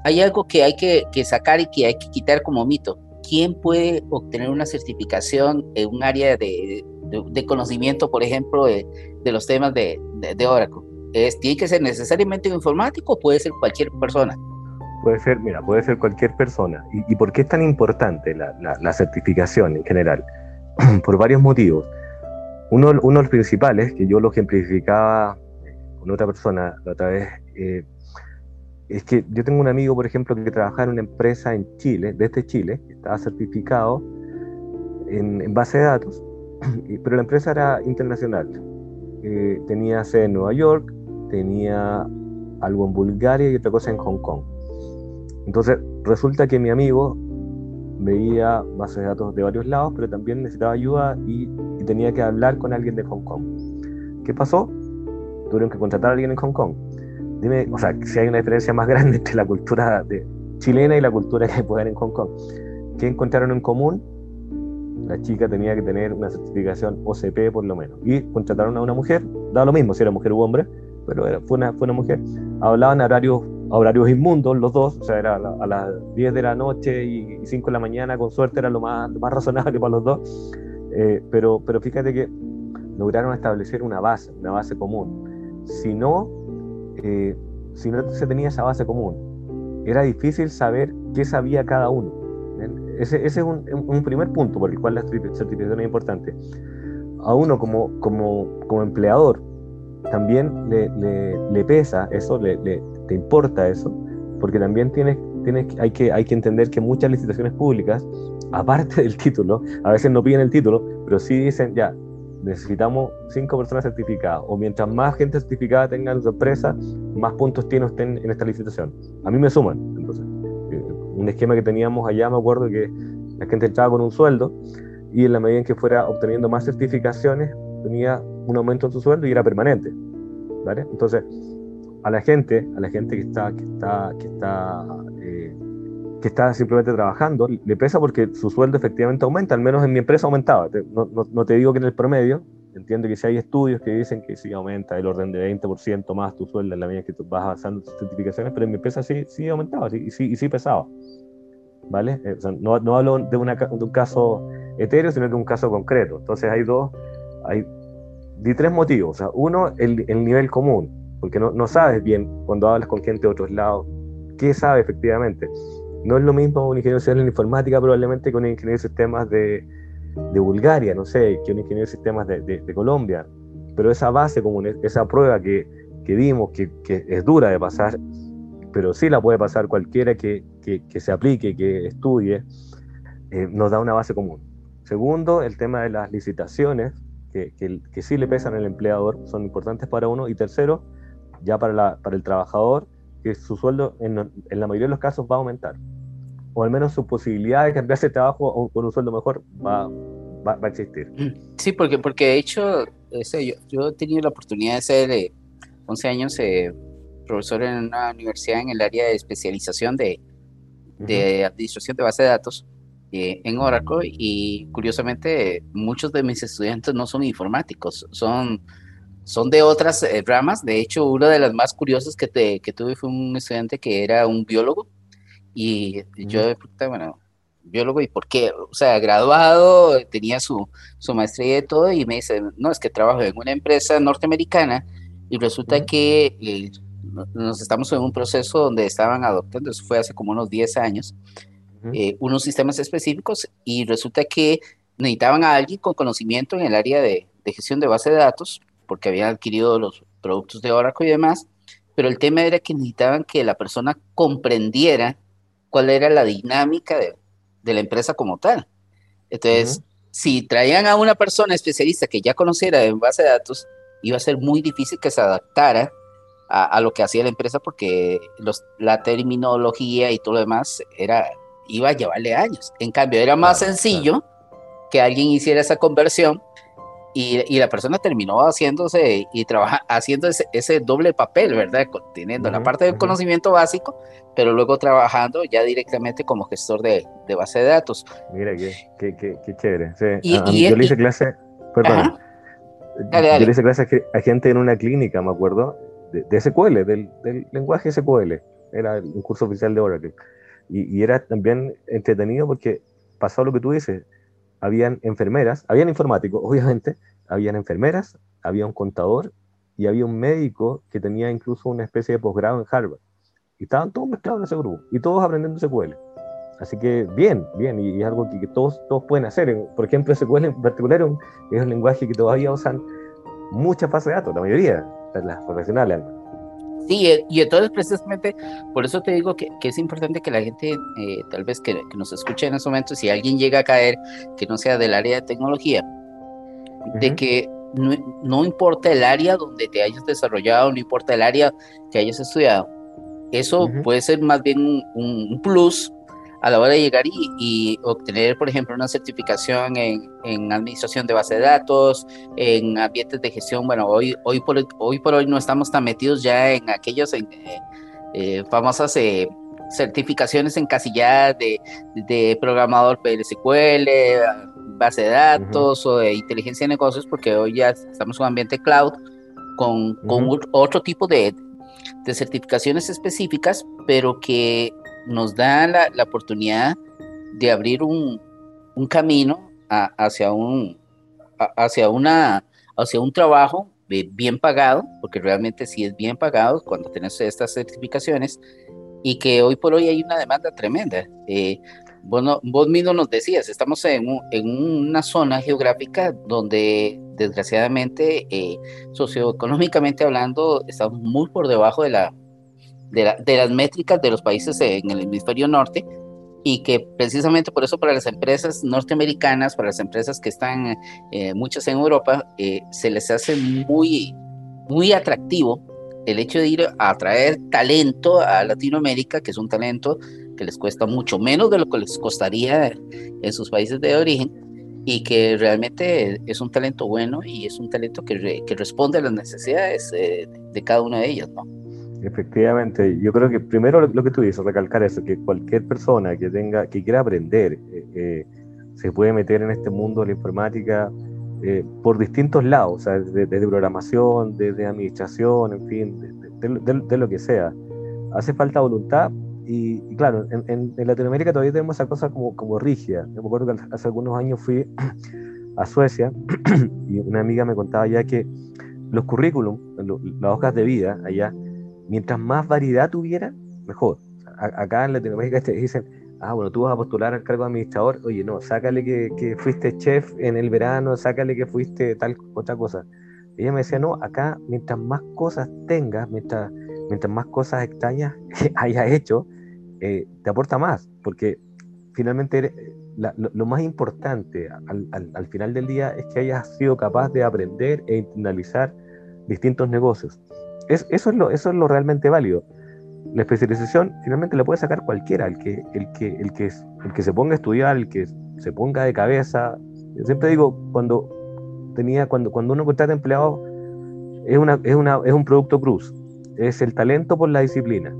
Hay algo que hay que, que sacar y que hay que quitar como mito. ¿Quién puede obtener una certificación en un área de, de, conocimiento, por ejemplo, de, de los temas de, de, Oracle? ¿Es, ¿Tiene que ser necesariamente un informático o puede ser cualquier persona? Puede ser, mira, puede ser cualquier persona. ¿Y, por qué es tan importante la, certificación en general? por varios motivos. Uno, de los principales, que yo lo ejemplificaba con otra persona la otra vez, eh, es que yo tengo un amigo, por ejemplo, que trabajaba en una empresa en Chile, desde Chile, que estaba certificado en, en base de datos, pero la empresa era internacional. Eh, tenía sede en Nueva York, tenía algo en Bulgaria y otra cosa en Hong Kong. Entonces, resulta que mi amigo veía bases de datos de varios lados, pero también necesitaba ayuda y, tenía que hablar con alguien de Hong Kong. ¿Qué pasó? Tuvieron que contratar a alguien en Hong Kong. Dime, o sea, si hay una diferencia más grande entre la cultura de, chilena y la cultura que puede haber en Hong Kong. ¿Qué encontraron en común? La chica tenía que tener una certificación OCP por lo menos. Y contrataron a una mujer, da lo mismo si era mujer u hombre, pero era, fue, una, fue una mujer. Hablaban horarios horarios inmundos los dos, o sea, era a, las 10 de la noche y 5 de la mañana, con suerte era lo más, más razonable para los dos, eh, pero, pero fíjate que lograron establecer una base, una base común. Si no, eh, si no se tenía esa base común, era difícil saber qué sabía cada uno. Ese, ese, es un, un, primer punto por el cual la certificación es importante. A uno como, como, como empleador también le, le, le pesa eso, le, te importa eso, porque también tienes, tienes, hay, que, hay que entender que muchas licitaciones públicas, aparte del título, a veces no piden el título, pero sí dicen, ya, necesitamos cinco personas certificadas, o mientras más gente certificada tenga en su empresa, más puntos tiene usted en, esta licitación. A mí me suman, entonces. Eh, un esquema que teníamos allá, me acuerdo que la gente entraba con un sueldo y en la medida en que fuera obteniendo más certificaciones, tenía un aumento en su sueldo y era permanente. ¿vale? Entonces, a la gente, a la gente que está, que está, que está, eh, que está simplemente trabajando, le pesa porque su sueldo efectivamente aumenta, al menos en mi empresa aumentaba. No, no, te digo que en el promedio, entiendo que si hay estudios que dicen que sí aumenta el orden de 20% más tu sueldo en la medida que tú vas avanzando tus certificaciones, pero en mi empresa sí, sí aumentaba sí, y, sí, y sí pesaba. ¿Vale? Eh, no, no, hablo de, una, de, un caso etéreo, sino de un caso concreto. Entonces hay dos, hay di tres motivos. O sea, uno, el, el nivel común, porque no, sabes bien cuando hablas con gente de otros lados qué sabe efectivamente. No es lo mismo un ingeniero civil en informática probablemente que un ingeniero de sistemas de, de Bulgaria, no sé, que un ingeniero de sistemas de, de, Colombia. Pero esa base común, esa prueba que, que vimos, que, que, es dura de pasar, pero sí la puede pasar cualquiera que, que se aplique, que estudie, eh, nos da una base común. Segundo, el tema de las licitaciones, que, que, sí le pesan al empleador, son importantes para uno. Y tercero, ya para, la, para el trabajador, que su sueldo en, en, la mayoría de los casos va a aumentar. O al menos su posibilidad de cambiarse de trabajo con un sueldo mejor va, va, va, a existir. Sí, porque, porque de hecho, yo, yo, he tenido la oportunidad de ser eh, 11 años eh, profesor en una universidad en el área de especialización de, de uh -huh. administración de base de datos eh, en Oracle y curiosamente muchos de mis estudiantes no son informáticos, son, son de otras eh, ramas. De hecho, una de las más curiosas que, te, que tuve fue un estudiante que era un biólogo. Y yo, bueno, biólogo y por qué, o sea, graduado, tenía su, su maestría y todo y me dice, no, es que trabajo en una empresa norteamericana y resulta que eh, nos estamos en un proceso donde estaban adoptando, eso fue hace como unos 10 años, eh, unos sistemas específicos y resulta que necesitaban a alguien con conocimiento en el área de, de, gestión de base de datos, porque habían adquirido los productos de Oracle y demás, pero el tema era que necesitaban que la persona comprendiera cuál era la dinámica de, de la empresa como tal. Entonces, uh -huh. si traían a una persona especialista que ya conociera en base de datos, iba a ser muy difícil que se adaptara a, a lo que hacía la empresa porque los, la terminología y todo lo demás era iba a llevarle años. En cambio, era más claro, sencillo claro. que alguien hiciera esa conversión y, y, la persona terminó haciéndose y trabaja, haciendo ese, ese doble papel, ¿verdad? Teniendo uh -huh, la parte del uh -huh. conocimiento básico, pero luego trabajando ya directamente como gestor de, de base de datos. Mira, qué, qué, qué, qué chévere. Sí. Y, a, y, yo le hice clase, perdón, dale, dale. yo le hice clase a gente en una clínica, me acuerdo, de, de SQL, del, del lenguaje SQL. Era un curso oficial de Oracle. Y, y, era también entretenido porque pasó lo que tú dices, habían enfermeras, habían informáticos, obviamente, habían enfermeras, había un contador y había un médico que tenía incluso una especie de posgrado en Harvard. Y estaban todos mezclados en ese grupo y todos aprendiendo SQL. Así que bien, bien, y, es algo que, todos, todos pueden hacer. Por ejemplo, SQL en particular es un, lenguaje que todavía usan muchas bases de datos, la mayoría las profesionales. Sí, y entonces precisamente por eso te digo que, que es importante que la gente, eh, tal vez que, que, nos escuche en ese momento, si alguien llega a caer que no sea del área de tecnología, uh -huh. de que no, no, importa el área donde te hayas desarrollado, no importa el área que hayas estudiado, eso uh -huh. puede ser más bien un, un plus a la hora de llegar y, y, obtener, por ejemplo, una certificación en, en, administración de base de datos, en ambientes de gestión. Bueno, hoy, hoy, por, hoy por hoy no estamos tan metidos ya en aquellas en, eh, famosas eh, certificaciones encasilladas de, de programador PLSQL, base de datos uh -huh. o de inteligencia de negocios, porque hoy ya estamos en un ambiente cloud con, con uh -huh. otro tipo de, de certificaciones específicas, pero que nos da la, la oportunidad de abrir un, un camino a, hacia, un, a, hacia, una, hacia un trabajo bien pagado, porque realmente sí es bien pagado cuando tenés estas certificaciones, y que hoy por hoy hay una demanda tremenda. Eh, bueno, vos mismo nos decías, estamos en, un, en una zona geográfica donde desgraciadamente, eh, socioeconómicamente hablando, estamos muy por debajo de la, de, la, de, las métricas de los países en el hemisferio norte y que precisamente por eso para las empresas norteamericanas, para las empresas que están eh, muchas en Europa, eh, se les hace muy, muy atractivo el hecho de ir a traer talento a Latinoamérica, que es un talento que les cuesta mucho menos de lo que les costaría en sus países de origen y que realmente es un talento bueno y es un talento que, re, que responde a las necesidades eh, de cada uno de ellos, ¿no? Efectivamente, yo creo que primero lo que tú dices, recalcar eso, que cualquier persona que tenga, que quiera aprender, eh, eh, se puede meter en este mundo de la informática eh, por distintos lados, sea, desde, programación, desde administración, en fin, de, lo que sea. Hace falta voluntad y, claro, en, Latinoamérica todavía tenemos esa cosa como, como rígida. Yo me acuerdo que hace algunos años fui a Suecia y una amiga me contaba ya que los currículum, las hojas de vida allá, mientras más variedad tuviera, mejor. acá en Latinoamérica te dicen, ah, bueno, tú vas a postular al cargo de administrador, oye, no, sácale que, que, fuiste chef en el verano, sácale que fuiste tal otra cosa. ella me decía, no, acá mientras más cosas tengas, mientras, mientras más cosas extrañas hayas hecho, eh, te aporta más, porque finalmente lo, más importante al, al, al, final del día es que hayas sido capaz de aprender e internalizar distintos negocios. Es, eso, es lo, eso es lo realmente válido la especialización finalmente la puede sacar cualquiera, el que, el que, el que, el que se ponga a estudiar, el que se ponga de cabeza. Siempre digo, cuando tenía, cuando, cuando uno contrata empleados, es, una, es, una, es un producto cruz, es el talento por la disciplina.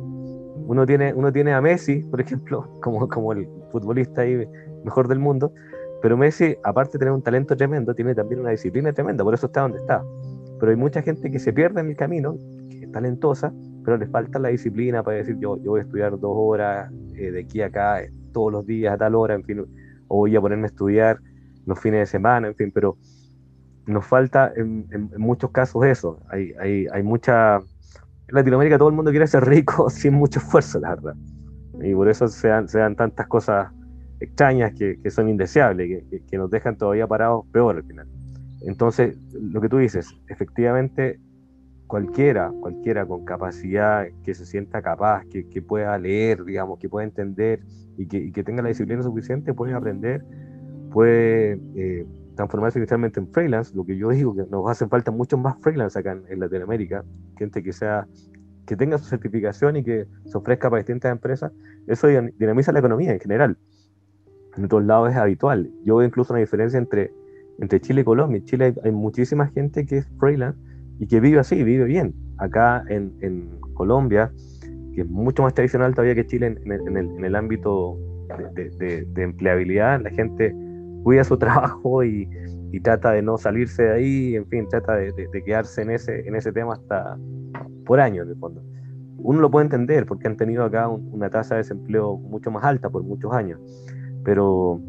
Uno tiene, uno tiene a Messi, por ejemplo, como, como el futbolista ahí mejor del mundo, pero Messi, aparte de tener un talento tremendo, tiene también una disciplina tremenda, por eso está donde está. Pero hay mucha gente que se pierde en el camino, es talentosa, pero les falta la disciplina para decir yo, yo voy a estudiar dos horas eh, de aquí a acá todos los días a tal hora, en fin, o voy a ponerme a estudiar los fines de semana, en fin, pero nos falta en, muchos casos eso. Hay, hay, hay, mucha... En Latinoamérica todo el mundo quiere ser rico sin mucho esfuerzo, la verdad. Y por eso se dan, se dan tantas cosas extrañas que, que son indeseables, que, que, nos dejan todavía parados peor al final. Entonces, lo que tú dices, efectivamente cualquiera, cualquiera con capacidad, que se sienta capaz, que, que pueda leer, digamos, que pueda entender y que, y que, tenga la disciplina suficiente, puede aprender, puede eh, transformarse inicialmente en freelance, lo que yo digo, que nos hacen falta muchos más freelance acá en, Latinoamérica, gente que sea que tenga su certificación y que se ofrezca para distintas empresas, eso dinamiza la economía en general. En otros lados es habitual. Yo veo incluso una diferencia entre, entre Chile y Colombia. En Chile hay, hay muchísima gente que es freelance y que vive así, vive bien. Acá en, en Colombia, que es mucho más tradicional todavía que Chile en, el, en el, ámbito de, de, empleabilidad, la gente cuida su trabajo y, y, trata de no salirse de ahí, en fin, trata de, quedarse en ese, en ese tema hasta por años, en el fondo. Uno lo puede entender porque han tenido acá una tasa de desempleo mucho más alta por muchos años, pero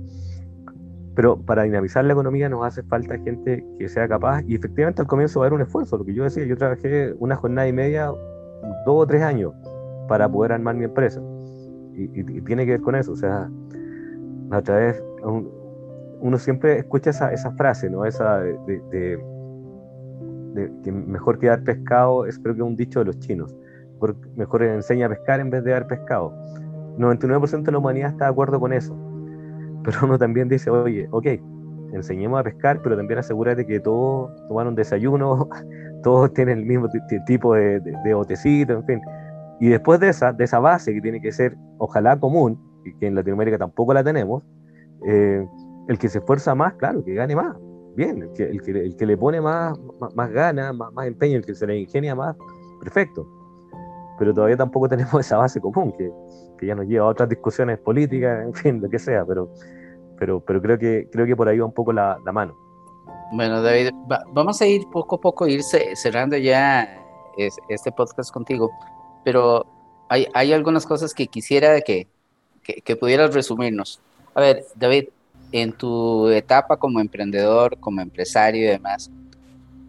pero para dinamizar la economía nos hace falta gente que sea capaz y efectivamente al comienzo va a haber un esfuerzo, lo que yo decía, yo trabajé una jornada y media, dos o tres años para poder armar mi empresa y, tiene que ver con eso, o sea, a través, uno siempre escucha esa, esa frase, ¿no? Esa de, de, que mejor que dar pescado es creo que un dicho de los chinos, mejor enseña a pescar en vez de dar pescado. 99% de la humanidad está de acuerdo con eso pero uno también dice, oye, ok, enseñemos a pescar, pero también asegúrate que todos toman un desayuno, todos tienen el mismo tipo de, de, botecito, en fin. Y después de esa, de esa base que tiene que ser, ojalá común, y que en Latinoamérica tampoco la tenemos, eh, el que se esfuerza más, claro, que gane más. Bien, el que, el que, el que le pone más, más, más ganas, más, más, empeño, el que se le ingenia más, perfecto. Pero todavía tampoco tenemos esa base común, que, que ya nos lleva a otras discusiones políticas, en fin, lo que sea, pero pero, pero creo, que, creo que por ahí va un poco la, la mano. Bueno, David, vamos a ir poco a poco, ir cerrando ya este podcast contigo, pero hay, hay algunas cosas que quisiera que, que, que pudieras resumirnos. A ver, David, en tu etapa como emprendedor, como empresario y demás,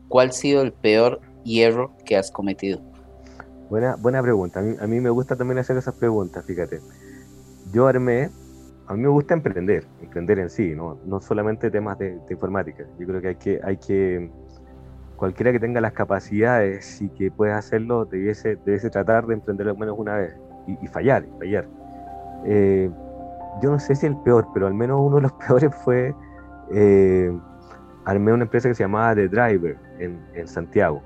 ¿cuál ha sido el peor hierro que has cometido? Buena, buena pregunta. A mí, me gusta también hacer esas preguntas, fíjate. Yo armé a mí me gusta emprender, emprender en sí, no, no solamente temas de, informática. Yo creo que hay que, hay que, cualquiera que tenga las capacidades y que pueda hacerlo, debiese, debiese tratar de emprender al menos una vez y, fallar, y fallar. Eh, yo no sé si el peor, pero al menos uno de los peores fue, eh, armé una empresa que se llamaba The Driver en Santiago.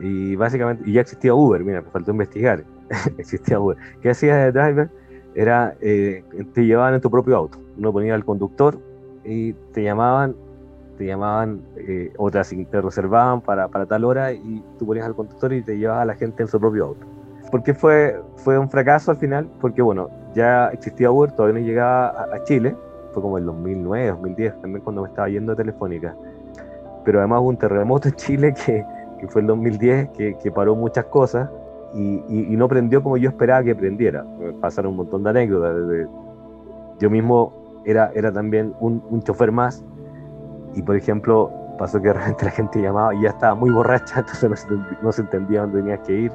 Y básicamente, y ya existía Uber, mira, me faltó investigar, existía Uber. ¿Qué hacía The Driver? era, eh, te llevaban en tu propio auto. Uno ponía al conductor y te llamaban, te llamaban, eh, o te, reservaban para, para, tal hora y tú ponías al conductor y te llevaba a la gente en su propio auto. ¿Por qué fue, fue un fracaso al final? Porque, bueno, ya existía Uber, todavía no llegaba a, Chile, fue como el 2009, 2010, también cuando me estaba yendo a Telefónica. pero además hubo un terremoto en Chile que, que fue el 2010, que, que paró muchas cosas y, y, no prendió como yo esperaba que prendiera. Pasaron un montón de anécdotas. yo mismo era, era también un, un chofer más y, por ejemplo, pasó que de repente la gente llamaba y ya estaba muy borracha, entonces no se, no se entendía dónde tenías que ir.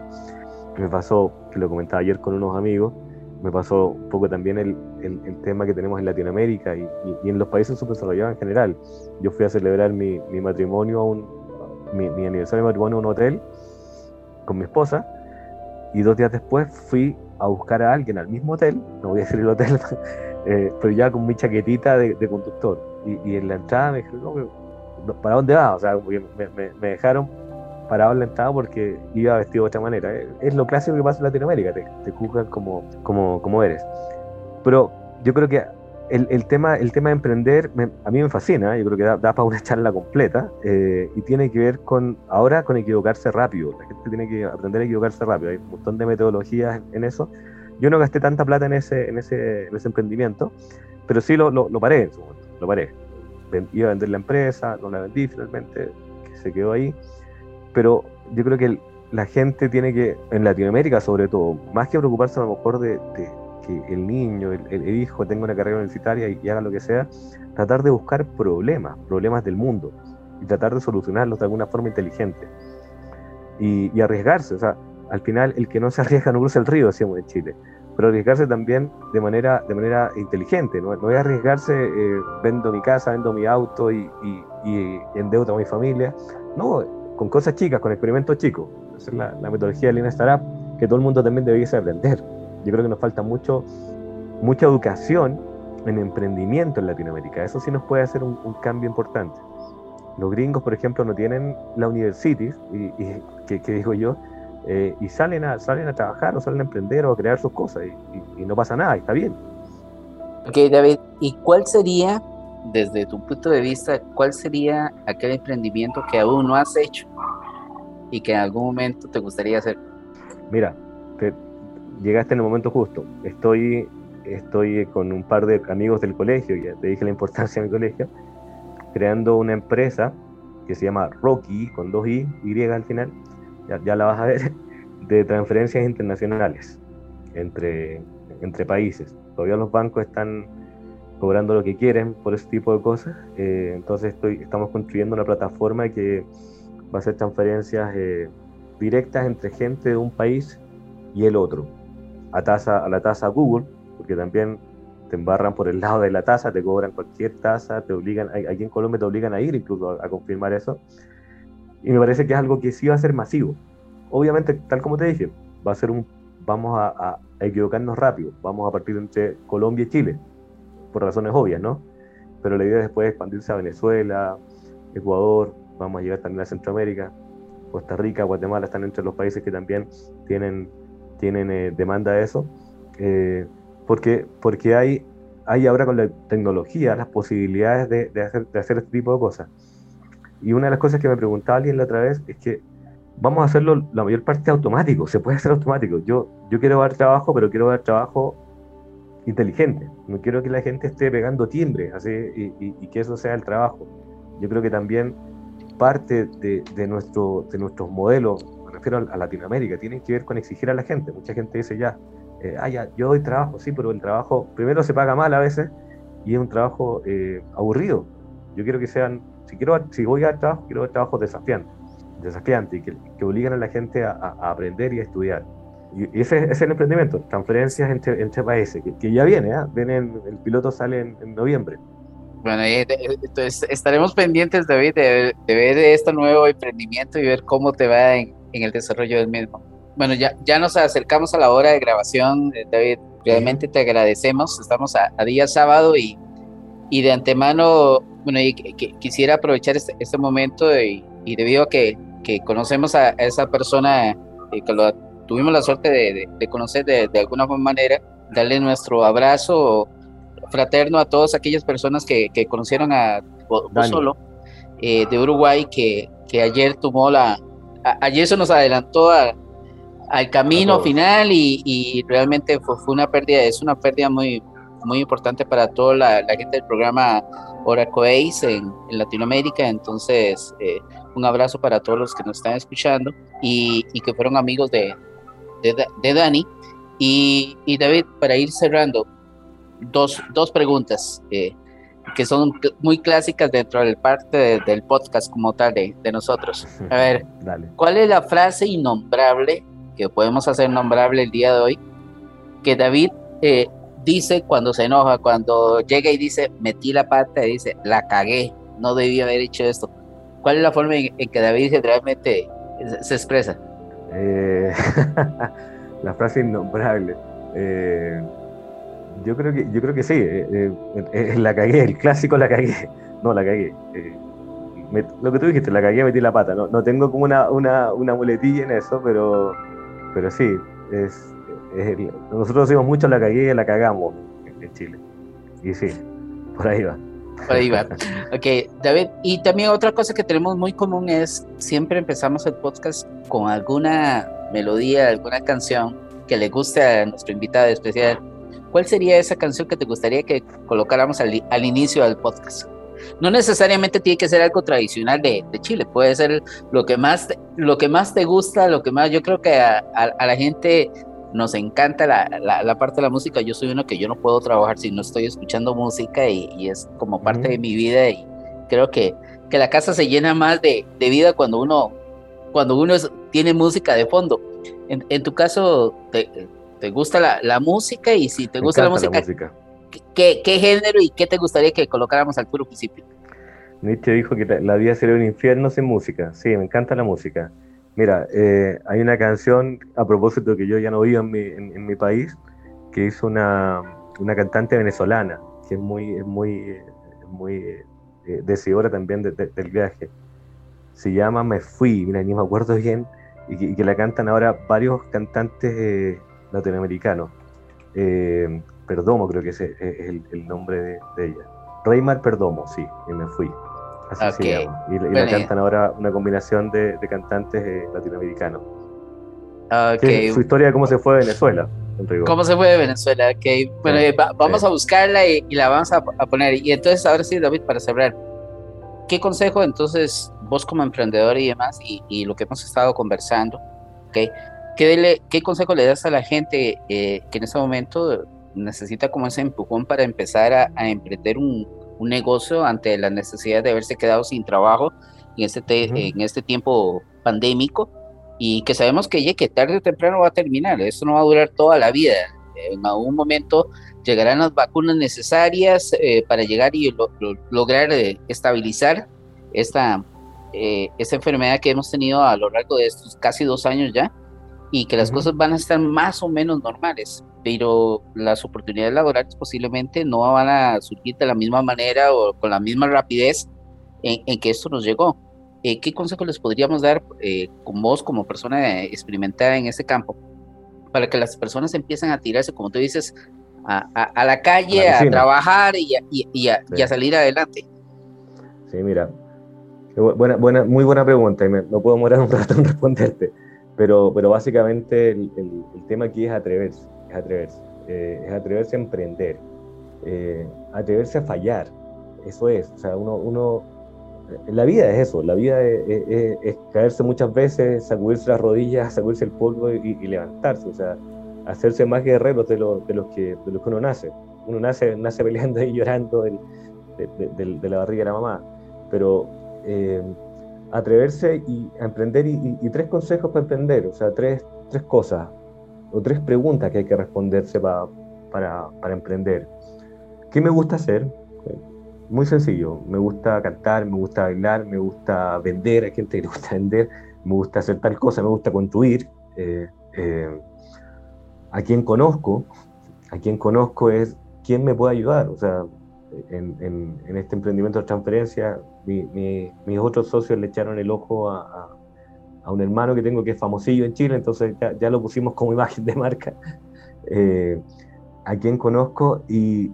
Me pasó, que lo comentaba ayer con unos amigos, me pasó un poco también el, el, tema que tenemos en Latinoamérica y, y, en los países subdesarrollados en general. Yo fui a celebrar mi, mi matrimonio, a un, mi, mi, aniversario de matrimonio a un hotel con mi esposa y dos días después fui a buscar a alguien al mismo hotel, no voy a decir el hotel, eh, pero ya con mi chaquetita de, conductor. Y, y, en la entrada me dijeron, ¿para dónde vas? O sea, me dejaron parado en la entrada porque iba vestido de otra manera. Es lo clásico que pasa en Latinoamérica, te, te juzgan como, como, como eres. Pero yo creo que el, tema, el tema de emprender a mí me fascina, yo creo que da, da para una charla completa eh, y tiene que ver con, ahora con equivocarse rápido. La gente tiene que aprender a equivocarse rápido. Hay un montón de metodologías en, eso. Yo no gasté tanta plata en ese, en ese, en emprendimiento, pero sí lo, lo, lo paré en su momento, lo paré. Iba a vender la empresa, no la vendí finalmente, que se quedó ahí pero yo creo que la gente tiene que, en Latinoamérica sobre todo, más que preocuparse a lo mejor de, que el niño, el, hijo tenga una carrera universitaria y, haga lo que sea, tratar de buscar problemas, problemas del mundo, y tratar de solucionarlos de alguna forma inteligente. Y, arriesgarse, o sea, al final el que no se arriesga no cruza el río, decíamos en Chile, pero arriesgarse también de manera, de manera inteligente, no, voy a arriesgarse, eh, vendo mi casa, vendo mi auto y, y, endeudo a mi familia, no, con cosas chicas, con experimentos chicos. Esa es la, metodología de Lean Startup que todo el mundo también debería aprender. Yo creo que nos falta mucho, mucha educación en emprendimiento en Latinoamérica. Eso sí nos puede hacer un, cambio importante. Los gringos, por ejemplo, no tienen la university, y, que, digo yo, eh, y salen a, salen a trabajar o salen a emprender o a crear sus cosas y, y no pasa nada, y está bien. Ok, David, ¿y cuál sería desde tu punto de vista, ¿cuál sería aquel emprendimiento que aún no has hecho y que en algún momento te gustaría hacer? Mira, te, llegaste en el momento justo. Estoy, estoy con un par de amigos del colegio, ya te dije la importancia de mi colegio, creando una empresa que se llama Rocky, con dos I, Y al final, ya, la vas a ver, de transferencias internacionales entre, entre países. Todavía los bancos están cobrando lo que quieren por ese tipo de cosas. Eh, entonces estoy, estamos construyendo una plataforma que va a hacer transferencias eh, directas entre gente de un país y el otro, a, tasa, a la tasa Google, porque también te embarran por el lado de la tasa, te cobran cualquier tasa, te obligan, aquí en Colombia te obligan a ir incluso a, confirmar eso. Y me parece que es algo que sí va a ser masivo. Obviamente, tal como te dije, va a ser un, vamos a, a equivocarnos rápido, vamos a partir entre Colombia y Chile por razones obvias, ¿no? Pero la idea es después expandirse a Venezuela, Ecuador, vamos a llegar también a Centroamérica, Costa Rica, Guatemala están entre los países que también tienen, tienen eh, demanda de eso, eh, porque, porque hay, hay ahora con la tecnología las posibilidades de, de, hacer, de hacer este tipo de cosas. Y una de las cosas que me preguntaba alguien la otra vez es que vamos a hacerlo la mayor parte automático, se puede hacer automático. Yo, yo quiero dar trabajo, pero quiero dar trabajo inteligente. No quiero que la gente esté pegando timbre así, y, que eso sea el trabajo. Yo creo que también parte de, de, nuestro, de nuestros modelos, refiero a, Latinoamérica, tiene que ver con exigir a la gente. Mucha gente dice ya, eh, ah, ya, yo doy trabajo, sí, pero el trabajo primero se paga mal a veces y es un trabajo eh, aburrido. Yo quiero que sean, si, quiero, si voy a dar trabajo, quiero trabajos desafiantes, desafiantes y que, que obligan a la gente a, a aprender y a estudiar. Y ese, es el emprendimiento, transferencias entre, entre países, que, ya viene, ¿eh? el piloto sale en, noviembre. Bueno, entonces estaremos pendientes, David, de, de, ver este nuevo emprendimiento y ver cómo te va en, en, el desarrollo del mismo. Bueno, ya, ya nos acercamos a la hora de grabación, eh, David. Realmente te agradecemos. Estamos a, día sábado y, y de antemano, bueno, y, quisiera aprovechar este, este momento y, y, debido a que, que conocemos a, esa persona eh, que lo tuvimos la suerte de, conocer de, alguna manera, darle nuestro abrazo fraterno a todas aquellas personas que, conocieron a solo eh, de Uruguay, que, que ayer tomó la, ayer se nos adelantó al camino final y, realmente fue, fue, una pérdida, es una pérdida muy, muy importante para toda la, gente del programa Oracle Ace en, Latinoamérica. Entonces, eh, un abrazo para todos los que nos están escuchando y, que fueron amigos de, de, Dani. Y, David, para ir cerrando, dos, dos preguntas. Eh, que son muy clásicas dentro del parte del podcast como tal de, nosotros. A ver, ¿cuál es la frase innombrable que podemos hacer nombrable el día de hoy que David eh, dice cuando se enoja, cuando llega y dice metí la pata y dice la cagué, no debí haber hecho esto? ¿Cuál es la forma en, que David realmente se expresa? Eh, la frase innombrable. Eh, yo creo que, yo creo que sí, eh, eh, eh, la cagué, el clásico la cagué. No, la cagué. lo que tú dijiste, la cagué, metí la pata. No, no tengo como una, una, una muletilla en eso, pero, pero sí, es, nosotros decimos mucho la cagué, la cagamos en Chile. Y sí, por ahí va. Por ahí va. Ok, David, y también otra cosa que tenemos muy común es siempre empezamos el podcast con alguna melodía, alguna canción que le guste a nuestro invitado especial. ¿Cuál sería esa canción que te gustaría que colocáramos al, inicio del podcast? No necesariamente tiene que ser algo tradicional de, Chile, puede ser lo que, más, lo que más te gusta, lo que más, yo creo que a, la gente nos encanta la, parte de la música, yo soy uno que yo no puedo trabajar si no estoy escuchando música y, es como parte de mi vida y creo que, que la casa se llena más de, vida cuando uno, cuando uno tiene música de fondo. En, en tu caso, te, te gusta la, música y si te gusta la música, ¿qué, género y qué te gustaría que colocáramos al puro principio? Nietzsche dijo que la vida sería un infierno sin música. Sí, me encanta la música. Mira, eh, hay una canción a propósito que yo ya no vivo en mi, en, mi país, que hizo una, una, cantante venezolana, que es muy, es muy, muy eh, decidora también del viaje. Se llama Me Fui, mira, ni me acuerdo bien, y que, la cantan ahora varios cantantes eh, latinoamericano. Eh, Perdomo creo que ese es el, nombre de, ella. Reymar Perdomo, sí, y me fui. Así se llama. Y, la cantan ahora una combinación de, cantantes eh, latinoamericanos. su historia de cómo se fue de Venezuela. ¿Cómo se fue de Venezuela? Okay. Bueno, eh, vamos a buscarla y, la vamos a, poner. Y entonces, ahora sí, David, para cerrar, ¿qué consejo entonces vos como emprendedor y demás, y, y lo que hemos estado conversando, okay, ¿Qué, ¿Qué, consejo le das a la gente eh, que en este momento necesita como ese empujón para empezar a, emprender un, un, negocio ante la necesidad de haberse quedado sin trabajo en este, en este tiempo pandémico? Y que sabemos que, que tarde o temprano va a terminar, esto no va a durar toda la vida. En algún momento llegarán las vacunas necesarias eh, para llegar y lograr eh, estabilizar esta, esta enfermedad que hemos tenido a lo largo de estos casi dos años ya y que las cosas van a estar más o menos normales, pero las oportunidades laborales posiblemente no van a surgir de la misma manera o con la misma rapidez en, que esto nos llegó. Eh, ¿Qué consejo les podríamos dar eh, con vos como persona experimentada en este campo para que las personas empiecen a tirarse, como tú dices, a, a, la calle, a, trabajar y, y, a, salir adelante? Sí, mira, buena, buena, muy buena pregunta y me, no puedo morar un rato en responderte. Pero, pero básicamente el, el, tema aquí es atreverse, es atreverse, eh, es atreverse a emprender, eh, atreverse a fallar, eso es, o sea, uno, uno, la vida es eso, la vida es, caerse muchas veces, sacudirse las rodillas, sacudirse el polvo y, levantarse, o sea, hacerse más guerreros de, lo, de, los que, de los que uno nace. Uno nace, nace peleando y llorando de, de, la barriga de la mamá, pero... Eh, atreverse y a emprender y, tres consejos para emprender, o sea, tres, tres cosas o tres preguntas que hay que responderse para, para emprender. ¿Qué me gusta hacer? Muy sencillo, me gusta cantar, me gusta bailar, me gusta vender, hay gente que le gusta vender, me gusta hacer tal cosa, me gusta construir. Eh, eh, a quien conozco, a quien conozco es quién me puede ayudar, o sea, en, en, este emprendimiento de transferencia, mis otros socios le echaron el ojo a, un hermano que tengo que es famosillo en Chile, entonces ya, lo pusimos como imagen de marca, eh, a quien conozco y,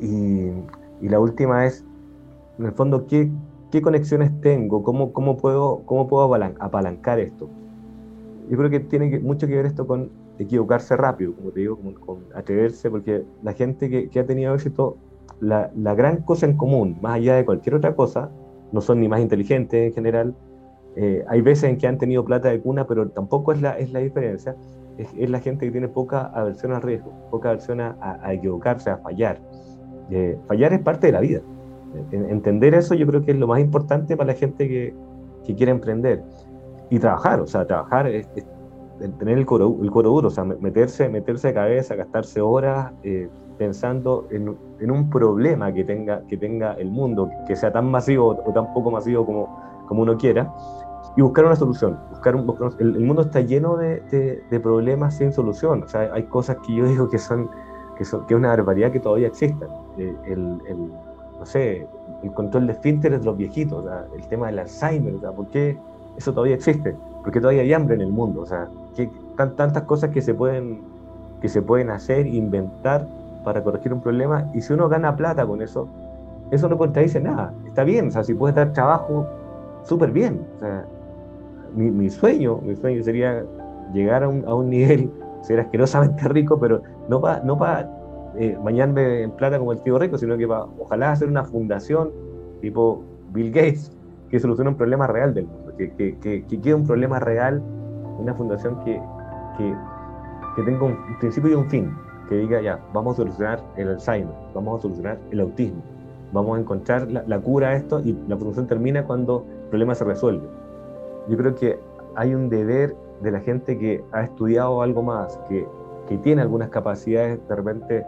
y, y, la última es, en el fondo, ¿qué, qué conexiones tengo? ¿Cómo, cómo puedo, cómo puedo apalancar esto? Yo creo que tiene mucho que ver esto con equivocarse rápido, como te digo, con, atreverse, porque la gente que, que ha tenido éxito, la, gran cosa en común, más allá de cualquier otra cosa, no son ni más inteligentes en general, eh, hay veces en que han tenido plata de cuna, pero tampoco es la, es la diferencia, es, la gente que tiene poca aversión al riesgo, poca aversión a, a equivocarse, a fallar. Eh, fallar es parte de la vida. Entender eso yo creo que es lo más importante para la gente que, que quiere emprender. Y trabajar, o sea, trabajar es, tener el coro, el coro duro, o sea, meterse, meterse de cabeza, gastarse horas eh, pensando en, en, un problema que tenga, que tenga el mundo, que sea tan masivo o tan poco masivo como, como uno quiera, y buscar una solución. Buscar un, el, mundo está lleno de, de, problemas sin solución, o sea, hay cosas que yo digo que son, que, son, que es una barbaridad que todavía existan. Eh, el, el, no sé, el control de esfínteres de los viejitos, el tema del Alzheimer, o sea, ¿por qué eso todavía existe? Porque todavía hay hambre en el mundo, o sea, que, tantas cosas que se pueden que se pueden hacer, inventar para corregir un problema, y si uno gana plata con eso, eso no contradice nada, está bien, o sea, si puedes dar trabajo, súper bien, mi, sueño, mi sueño sería llegar a un, a un nivel, ser asquerosamente rico, pero no para no pa, eh, bañarme en plata como el tío rico, sino que para, ojalá hacer una fundación tipo Bill Gates que solucione un problema real del mundo, que, que, que, que quede un problema real, una fundación que, que, que tenga un principio y un fin, que diga ya, vamos a solucionar el Alzheimer, vamos a solucionar el autismo, vamos a encontrar la, la cura a esto y la fundación termina cuando el problema se resuelve. Yo creo que hay un deber de la gente que ha estudiado algo más, que, que tiene algunas capacidades de repente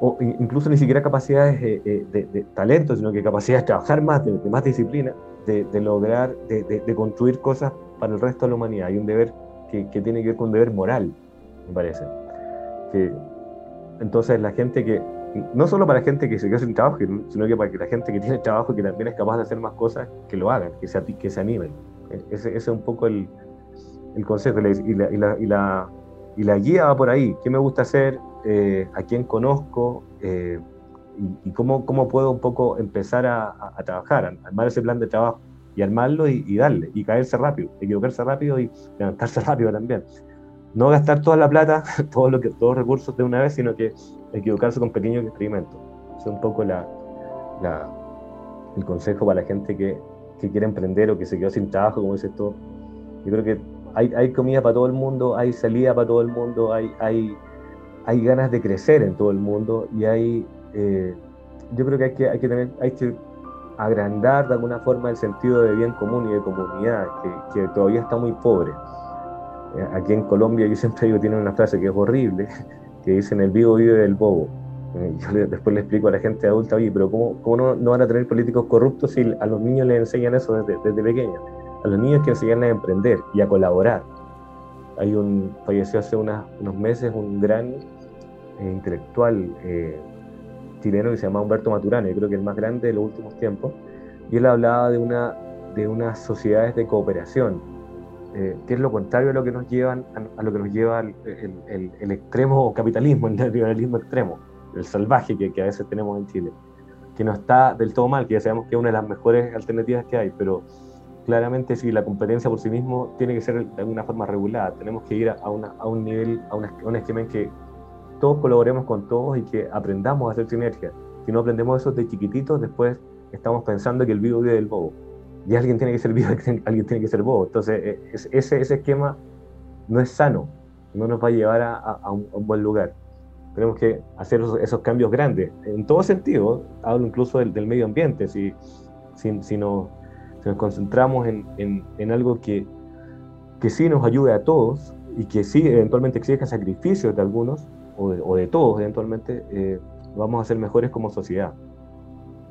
o incluso ni siquiera capacidades de, de, talento, sino que capacidades de trabajar más, de, más disciplina, de, lograr, de, construir cosas para el resto de la humanidad. Hay un deber que, que, tiene que ver con un deber moral, me parece. Que, entonces la gente que, no solo para gente que se queda sin trabajo, sino que para que la gente que tiene trabajo y que también es capaz de hacer más cosas, que lo hagan, que se, que se animen. E, ese, ese es un poco el, el consejo y la, y, la, y, la, guía va por ahí. ¿Qué me gusta hacer? Eh, a quién conozco eh, y, cómo, cómo, puedo un poco empezar a, trabajar, armar ese plan de trabajo y armarlo y, darle, y caerse rápido, equivocarse rápido y levantarse rápido también. No gastar toda la plata, todo lo que, todos los recursos de una vez, sino que equivocarse con pequeños experimentos. es un poco la, el consejo para la gente que, quiere emprender o que se quedó sin trabajo, como dices tú. Yo creo que hay, comida para todo el mundo, hay salida para todo el mundo, hay, hay hay ganas de crecer en todo el mundo y hay, eh, yo creo que hay que, hay que tener, hay que agrandar de alguna forma el sentido de bien común y de comunidad, que, que todavía está muy pobre. Eh, aquí en Colombia yo siempre digo, tiene una frase que es horrible, que dicen el vivo vive del bobo. Eh, yo después le explico a la gente adulta, oye, pero ¿cómo, cómo no, van a tener políticos corruptos si a los niños les enseñan eso desde, desde pequeños? A los niños que enseñan a emprender y a colaborar. Hay un, falleció hace unos meses un gran eh, intelectual chileno que se llama Humberto Maturana, yo creo que el más grande de los últimos tiempos, y él hablaba de, una, de unas sociedades de cooperación, eh, que es lo contrario a lo que nos, llevan, a, lo que nos lleva el, extremo capitalismo, el neoliberalismo extremo, el salvaje que, a veces tenemos en Chile, que no está del todo mal, que ya sabemos que es una de las mejores alternativas que hay, pero claramente si la competencia por sí mismo tiene que ser de alguna forma regulada, tenemos que ir a, un nivel, a, a un esquema en que todos colaboremos con todos y que aprendamos a hacer sinergia. Si no aprendemos eso de chiquititos, después estamos pensando que el vivo vive del bobo. Y alguien tiene que ser vivo, alguien tiene que ser bobo. Entonces, e, ese, ese esquema no es sano, no nos va a llevar a, un, buen lugar. Tenemos que hacer esos, cambios grandes, en todo sentido. Hablo incluso del, medio ambiente. Si, si, si, nos, si nos concentramos en, en, en algo que, que sí nos ayude a todos y que sí eventualmente exija sacrificios de algunos, o de, todos eventualmente, eh, vamos a ser mejores como sociedad.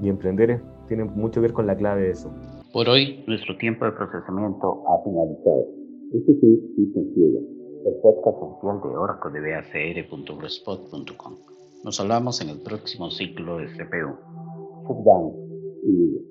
Y emprender tiene mucho que ver con la clave de eso. Por hoy, nuestro tiempo de procesamiento ha finalizado. Este fue Cristian Ciega, el podcast oficial de Oracle de bacr.blogspot.com. Nos hablamos en el próximo ciclo de CPU. Down y